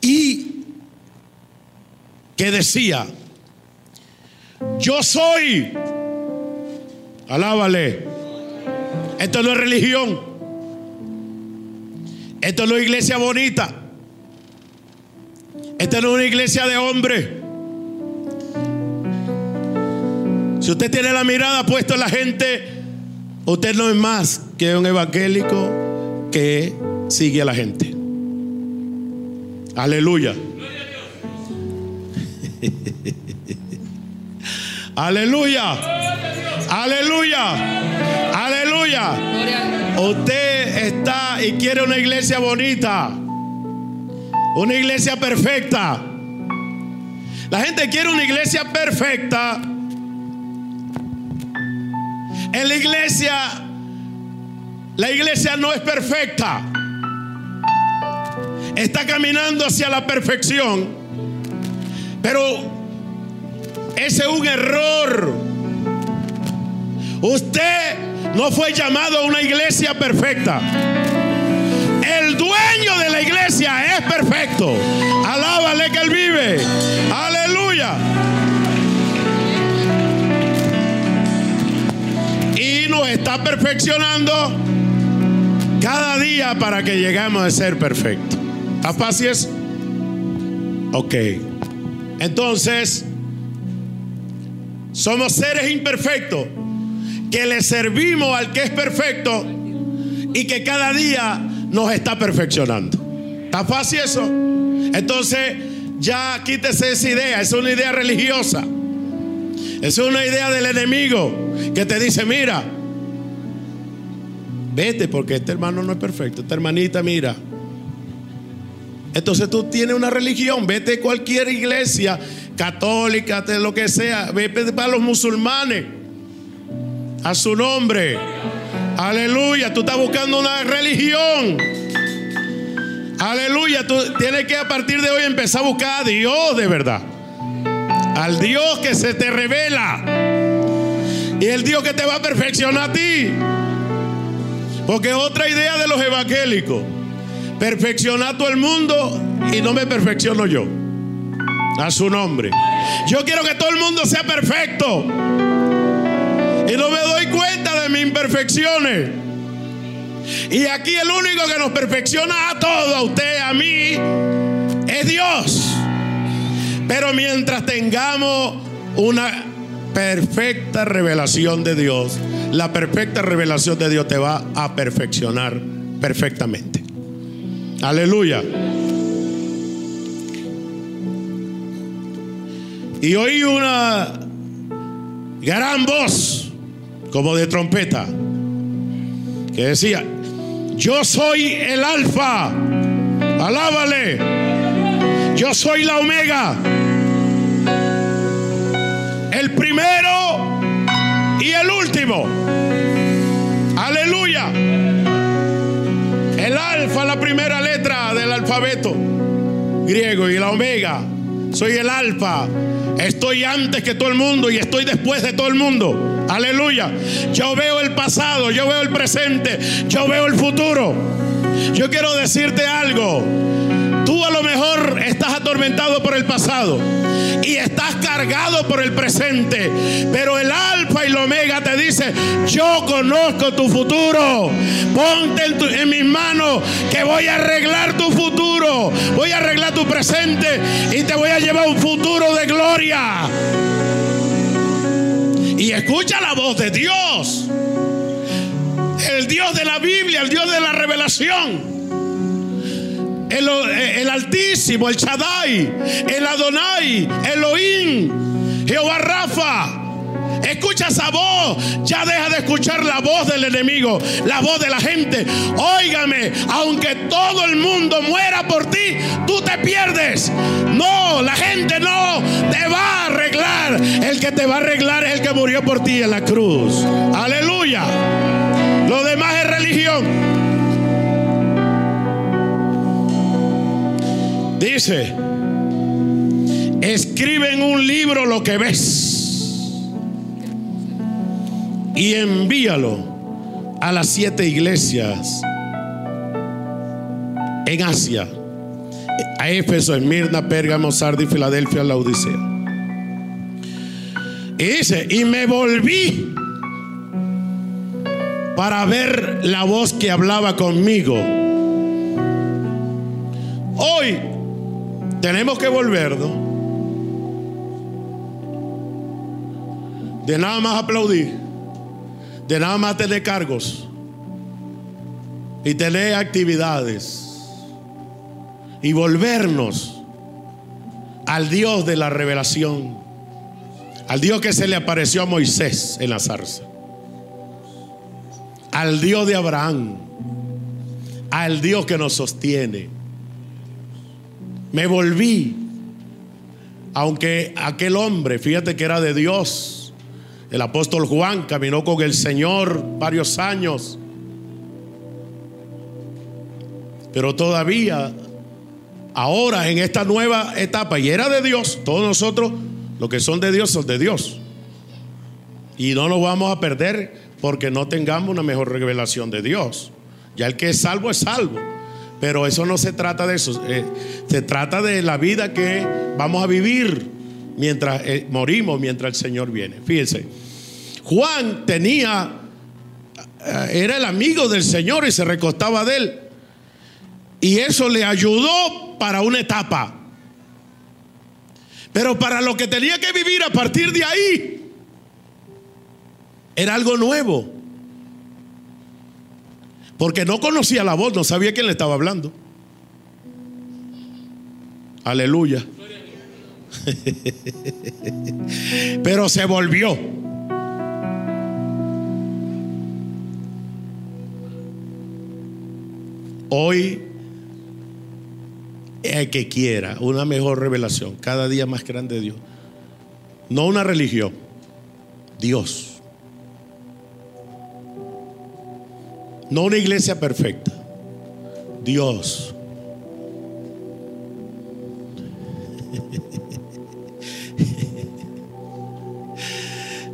[SPEAKER 2] Y que decía, yo soy. Alábale. Esto no es religión. Esto no es iglesia bonita. Esta no es una iglesia de hombres. Si usted tiene la mirada puesta en la gente, usted no es más que un evangélico que sigue a la gente. Aleluya. Aleluya. Aleluya. Aleluya. Usted está y quiere una iglesia bonita. Una iglesia perfecta. La gente quiere una iglesia perfecta. En la iglesia, la iglesia no es perfecta. Está caminando hacia la perfección. Pero ese es un error. Usted no fue llamado a una iglesia perfecta. El dueño de la iglesia es perfecto. Alábale que él vive. Aleluya. Y nos está perfeccionando cada día para que lleguemos a ser perfectos. ¿Está fácil eso? Ok. Entonces, somos seres imperfectos que le servimos al que es perfecto y que cada día nos está perfeccionando. ¿Está fácil eso? Entonces, ya quítese esa idea, es una idea religiosa. Es una idea del enemigo que te dice, mira, vete porque este hermano no es perfecto, esta hermanita, mira. Entonces tú tienes una religión, vete a cualquier iglesia católica, lo que sea, vete para los musulmanes, a su nombre. Aleluya, tú estás buscando una religión. Aleluya, tú tienes que a partir de hoy empezar a buscar a Dios de verdad. Al Dios que se te revela. Y el Dios que te va a perfeccionar a ti. Porque otra idea de los evangélicos perfecciona a todo el mundo y no me perfecciono yo. A su nombre. Yo quiero que todo el mundo sea perfecto. Y no me doy cuenta de mis imperfecciones. Y aquí el único que nos perfecciona a todos, a usted, a mí, es Dios. Pero mientras tengamos una perfecta revelación de Dios, la perfecta revelación de Dios te va a perfeccionar perfectamente. Aleluya. Y oí una gran voz, como de trompeta, que decía, yo soy el alfa, alábale, yo soy la omega, el primero y el último. Aleluya. El alfa, la primera letra del alfabeto griego y la omega. Soy el alfa. Estoy antes que todo el mundo y estoy después de todo el mundo. Aleluya. Yo veo el pasado, yo veo el presente, yo veo el futuro. Yo quiero decirte algo. A lo mejor estás atormentado por el pasado y estás cargado por el presente. Pero el alfa y el omega te dice, yo conozco tu futuro. Ponte en, en, mis manos que voy a arreglar tu futuro. Voy a arreglar tu presente y te voy a llevar un futuro de gloria. Y escucha la voz de Dios. El Dios de la Biblia, el Dios de la revelación. El, el, Altísimo, el Shaddai, el Adonai, Elohim, Jehová Rafa. Escucha esa voz. Ya deja de escuchar la voz del enemigo, la voz de la gente. Óigame, aunque todo el mundo muera por ti, tú te pierdes. No, la gente no te va a arreglar. El que te va a arreglar es el que murió por ti en la cruz. Aleluya. Lo demás es religión. Dice, escribe en un libro lo que ves y envíalo a las siete iglesias en Asia, a Éfeso, Esmirna, Pérgamo, Sardis, Filadelfia, la Odisea. Y dice, y me volví para ver la voz que hablaba conmigo. Hoy tenemos que volvernos de nada más aplaudir, de nada más tener cargos y tener actividades y volvernos al Dios de la revelación, al Dios que se le apareció a Moisés en la zarza, al Dios de Abraham, al Dios que nos sostiene. Me volví, aunque aquel hombre, fíjate que era de Dios, el apóstol Juan caminó con el Señor varios años, pero todavía, ahora en esta nueva etapa, y era de Dios, todos nosotros, los que son de Dios, son de Dios. Y no nos vamos a perder porque no tengamos una mejor revelación de Dios. Ya el que es salvo es salvo. Pero eso no se trata de eso. Eh, se trata de la vida que vamos a vivir mientras eh, morimos, mientras el Señor viene. Fíjense, Juan tenía, eh, era el amigo del Señor y se recostaba de él. Y eso le ayudó para una etapa. Pero para lo que tenía que vivir a partir de ahí, era algo nuevo. Porque no conocía la voz, no sabía quién le estaba hablando. Aleluya. Pero se volvió. Hoy el que quiera una mejor revelación, cada día más grande de Dios. No una religión, Dios. No una iglesia perfecta. Dios.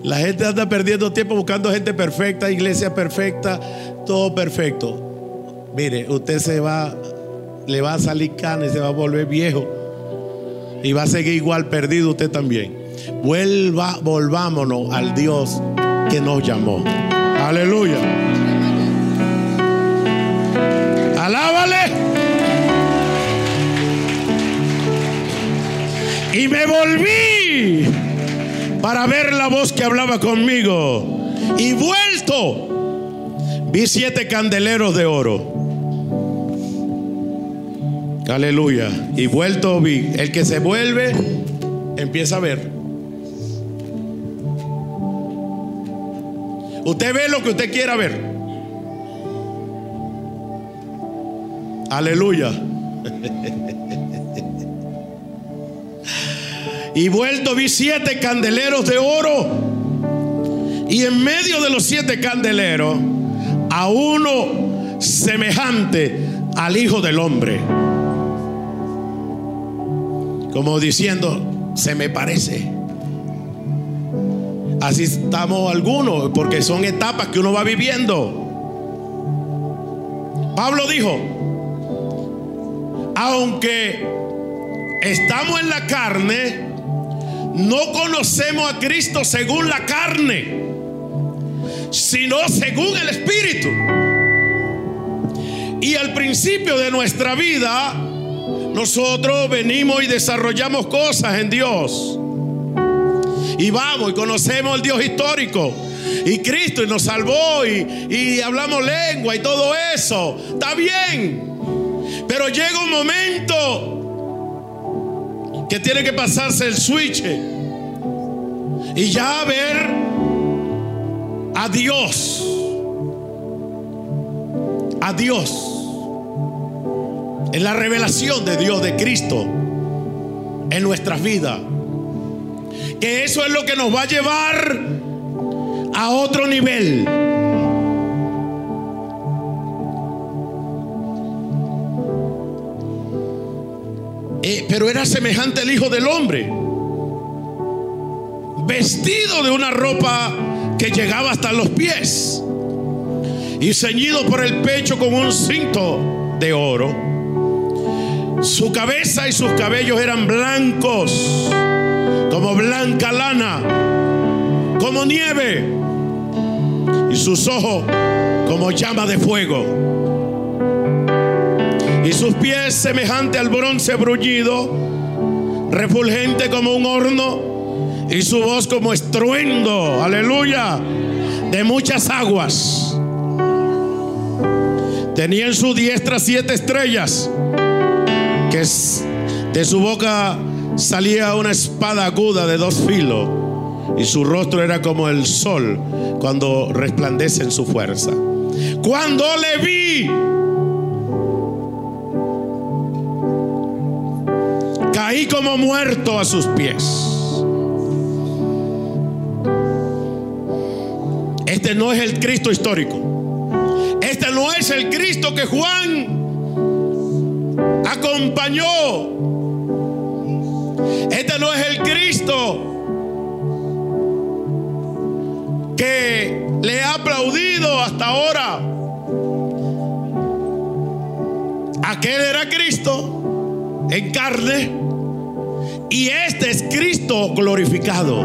[SPEAKER 2] La gente anda perdiendo tiempo buscando gente perfecta, iglesia perfecta, todo perfecto. Mire, usted se va le va a salir carne, se va a volver viejo. Y va a seguir igual perdido usted también. Vuelva, volvámonos al Dios que nos llamó. Aleluya. Y me volví para ver la voz que hablaba conmigo. Y vuelto, vi siete candeleros de oro. Aleluya. Y vuelto vi. El que se vuelve, empieza a ver. Usted ve lo que usted quiera ver. Aleluya. Y vuelto vi siete candeleros de oro. Y en medio de los siete candeleros, a uno semejante al Hijo del Hombre. Como diciendo, se me parece. Así estamos algunos, porque son etapas que uno va viviendo. Pablo dijo, aunque estamos en la carne, no conocemos a Cristo según la carne, sino según el Espíritu. Y al principio de nuestra vida, nosotros venimos y desarrollamos cosas en Dios. Y vamos y conocemos el Dios histórico. Y Cristo y nos salvó y, y hablamos lengua y todo eso. Está bien. Pero llega un momento que tiene que pasarse el switch y ya ver a Dios, a Dios, en la revelación de Dios, de Cristo, en nuestras vidas. Que eso es lo que nos va a llevar a otro nivel. Pero era semejante al Hijo del Hombre, vestido de una ropa que llegaba hasta los pies y ceñido por el pecho con un cinto de oro. Su cabeza y sus cabellos eran blancos, como blanca lana, como nieve, y sus ojos como llama de fuego y sus pies semejante al bronce brullido, refulgente como un horno, y su voz como estruendo, aleluya, de muchas aguas. Tenía en su diestra siete estrellas, que de su boca salía una espada aguda de dos filos, y su rostro era como el sol cuando resplandece en su fuerza. Cuando le vi, caí como muerto a sus pies. Este no es el Cristo histórico. Este no es el Cristo que Juan acompañó. Este no es el Cristo que le ha aplaudido hasta ahora. Aquel era Cristo en carne y este es Cristo glorificado.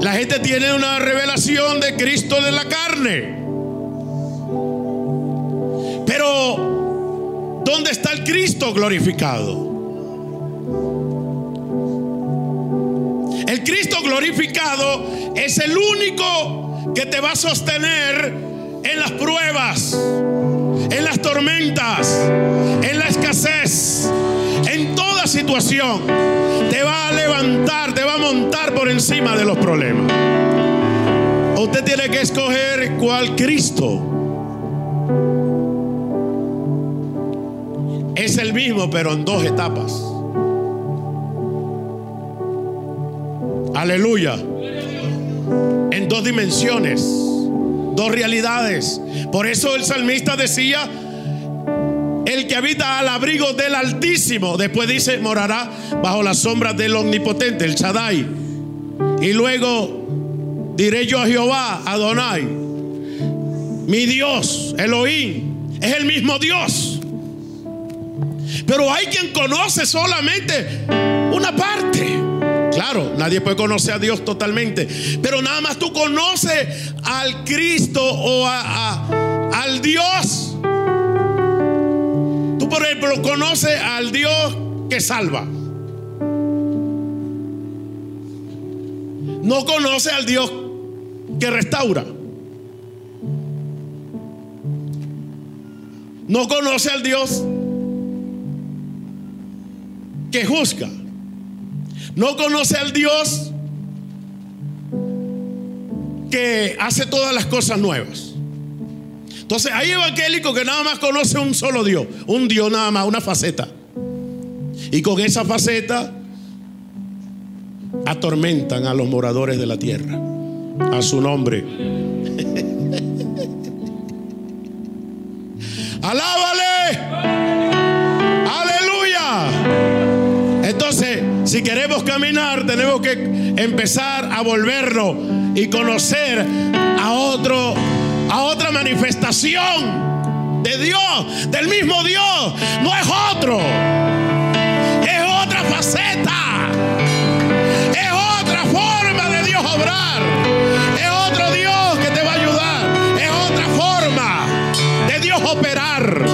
[SPEAKER 2] La gente tiene una revelación de Cristo de la carne. Pero, ¿dónde está el Cristo glorificado? El Cristo glorificado es el único que te va a sostener en las pruebas, en las tormentas, en la escasez, situación. Te va a levantar, te va a montar por encima de los problemas. Usted tiene que escoger cuál Cristo. Es el mismo, pero en dos etapas. Aleluya. En dos dimensiones, dos realidades. Por eso el salmista decía, el que habita al abrigo del Altísimo, después dice, morará bajo las sombras del Omnipotente, el Shaddai. Y luego diré yo a Jehová, Adonai, mi Dios, Elohim, es el mismo Dios. Pero hay quien conoce solamente una parte. Claro, nadie puede conocer a Dios totalmente. Pero nada más tú conoces al Cristo o al Dios. Tú, por ejemplo, conoces al Dios que salva. No conoce al Dios que restaura. No conoce al Dios que juzga. No conoce al Dios que hace todas las cosas nuevas. Entonces hay evangélicos que nada más conoce un solo Dios, un Dios nada más, una faceta. Y con esa faceta atormentan a los moradores de la tierra. A su nombre. Alábale. Aleluya. Entonces, si queremos caminar, tenemos que empezar a volvernos y conocer a otro a otra manifestación de Dios, del mismo Dios, no es otro. Es otra faceta. Es otra forma de Dios obrar. Es otro Dios que te va a ayudar. Es otra forma de Dios operar.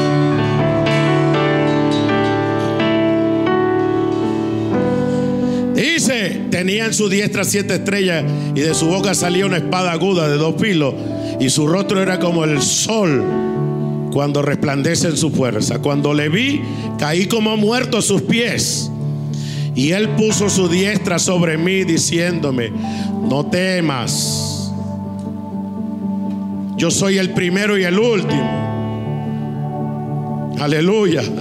[SPEAKER 2] Dice, tenía en su diestra siete estrellas y de su boca salía una espada aguda de dos filos y su rostro era como el sol cuando resplandece en su fuerza. Cuando le vi, caí como muerto a sus pies. Y él puso su diestra sobre mí diciéndome, no temas. Yo soy el primero y el último. Aleluya.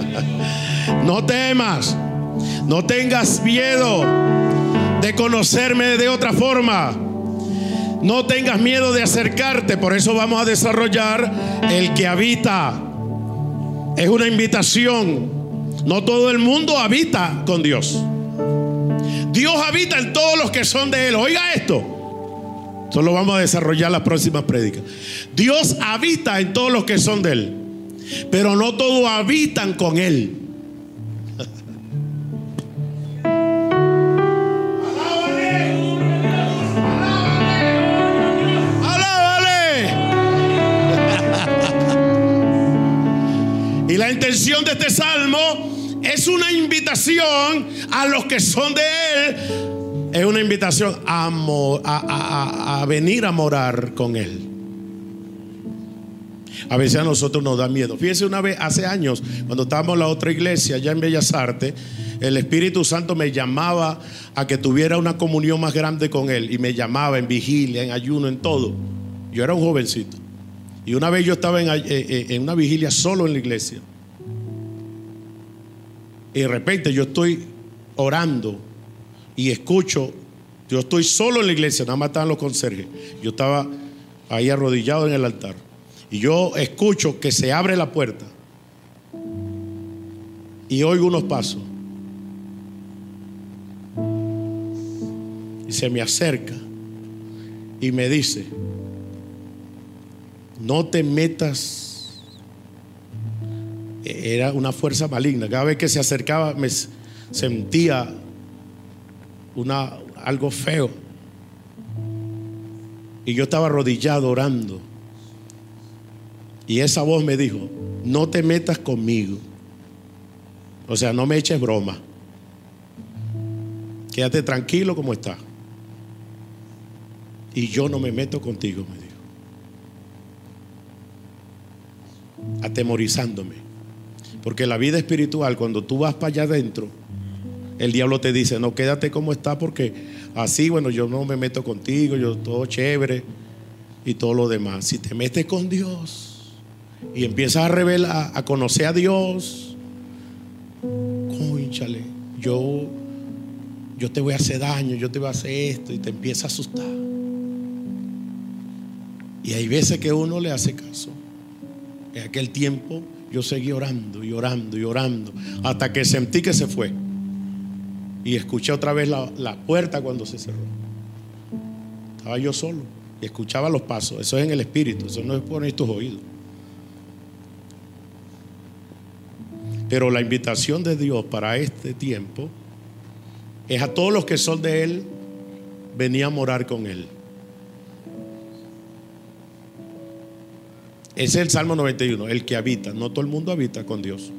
[SPEAKER 2] No temas. No tengas miedo de conocerme de otra forma. No tengas miedo de acercarte. Por eso vamos a desarrollar el que habita. Es una invitación. No todo el mundo habita con Dios. Dios habita en todos los que son de Él. Oiga esto. Solo vamos a desarrollar las próximas prédicas. Dios habita en todos los que son de Él. Pero no todos habitan con Él. La intención de este salmo es una invitación a los que son de Él. Es una invitación a, a, a, venir a morar con Él. A veces a nosotros nos da miedo. Fíjense una vez, hace años, cuando estábamos en la otra iglesia, allá en Bellas Artes, el Espíritu Santo me llamaba a que tuviera una comunión más grande con Él. Y me llamaba en vigilia, en ayuno, en todo. Yo era un jovencito. Y una vez yo estaba en, en una vigilia solo en la iglesia. Y de repente yo estoy orando y escucho, yo estoy solo en la iglesia, nada más estaban los conserjes. Yo estaba ahí arrodillado en el altar. Y yo escucho que se abre la puerta. Y oigo unos pasos. Y se me acerca y me dice, no te metas. Era una fuerza maligna. Cada vez que se acercaba me sentía una, algo feo. Y yo estaba arrodillado orando. Y esa voz me dijo, no te metas conmigo. O sea, no me eches broma. Quédate tranquilo como está. Y yo no me meto contigo, me dijo. Atemorizándome. Porque la vida espiritual, cuando tú vas para allá adentro, el diablo te dice, no, quédate como está porque así, bueno, yo no me meto contigo, yo todo chévere y todo lo demás. Si te metes con Dios y empiezas a revelar, a conocer a Dios, conchale, yo, yo te voy a hacer daño, yo te voy a hacer esto y te empieza a asustar. Y hay veces que uno le hace caso. En aquel tiempo yo seguí orando y orando y orando hasta que sentí que se fue. Y escuché otra vez la, la, puerta cuando se cerró. Estaba yo solo y escuchaba los pasos. Eso es en el espíritu, eso no es por estos oídos. Pero la invitación de Dios para este tiempo es a todos los que son de Él, venía a morar con Él. Es el Salmo 91, el que habita. No todo el mundo habita con Dios,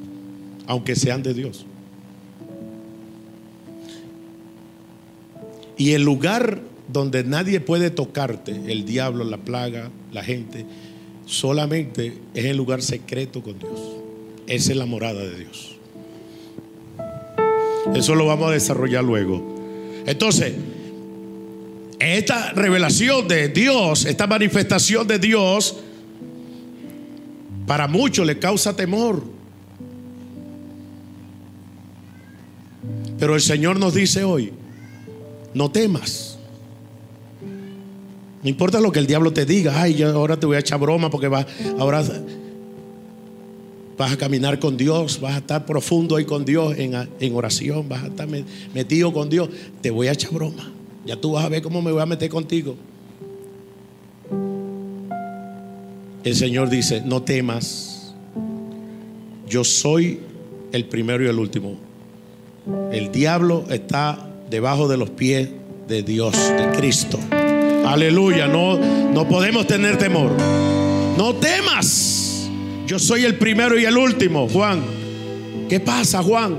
[SPEAKER 2] aunque sean de Dios. Y el lugar donde nadie puede tocarte, el diablo, la plaga, la gente, solamente es el lugar secreto con Dios. Esa es la morada de Dios. Eso lo vamos a desarrollar luego. Entonces, esta revelación de Dios, esta manifestación de Dios, para muchos le causa temor. Pero el Señor nos dice hoy, no temas. No importa lo que el diablo te diga, ay, yo ahora te voy a echar broma porque ahora vas a caminar con Dios, vas a estar profundo ahí con Dios en, en oración, vas a estar metido con Dios, te voy a echar broma. Ya tú vas a ver cómo me voy a meter contigo. El Señor dice, no temas, yo soy el primero y el último. El diablo está debajo de los pies de Dios, de Cristo. Aleluya, no, no podemos tener temor. No temas. Yo soy el primero y el último, Juan. ¿Qué pasa, Juan?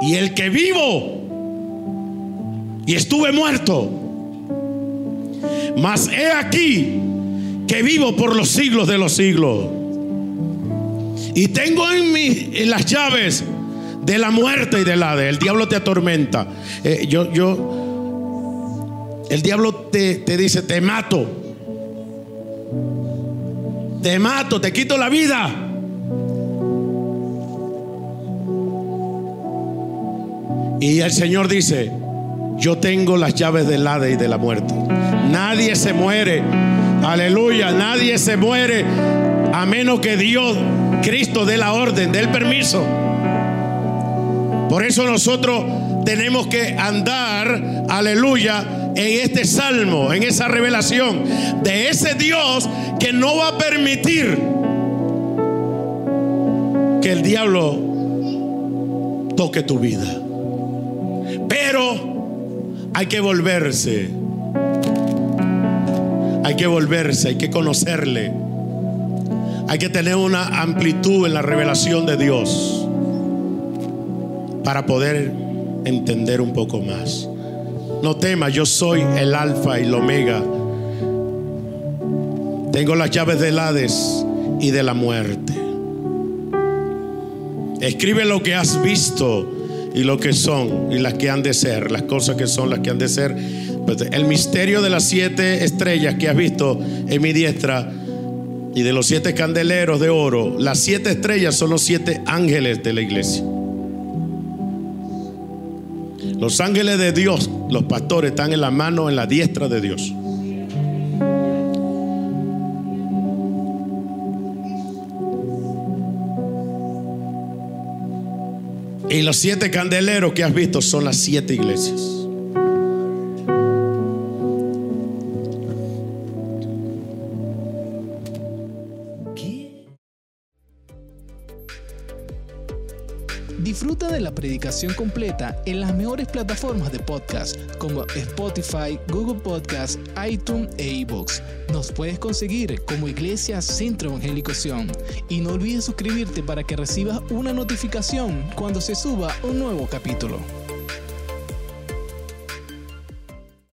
[SPEAKER 2] Y el que vivo y estuve muerto, mas he aquí que vivo por los siglos de los siglos. Y tengo en, mí en las llaves de la muerte y del Hades. El diablo te atormenta. Eh, yo, yo, el diablo te, te dice, te mato. Te mato, te quito la vida. Y el Señor dice, yo tengo las llaves del Hades y de la muerte. Nadie se muere. Aleluya, nadie se muere a menos que Dios, Cristo, dé la orden, dé el permiso. Por eso nosotros tenemos que andar, aleluya, en este salmo, en esa revelación de ese Dios que no va a permitir que el diablo toque tu vida. Pero hay que volverse. Hay que volverse, hay que conocerle. Hay que tener una amplitud en la revelación de Dios para poder entender un poco más. No temas, yo soy el alfa y el omega. Tengo las llaves del Hades y de la muerte. Escribe lo que has visto y lo que son y las que han de ser, las cosas que son, las que han de ser. El misterio de las siete estrellas que has visto en mi diestra y de los siete candeleros de oro. Las siete estrellas son los siete ángeles de la iglesia. Los ángeles de Dios, los pastores, están en la mano, en la diestra de Dios. Y los siete candeleros que has visto son las siete iglesias.
[SPEAKER 1] Completa en las mejores plataformas de podcast como Spotify, Google Podcast, iTunes e iBooks. Nos puedes conseguir como Iglesia Centro Evangélico Sion. Y no olvides suscribirte para que recibas una notificación cuando se suba un nuevo capítulo.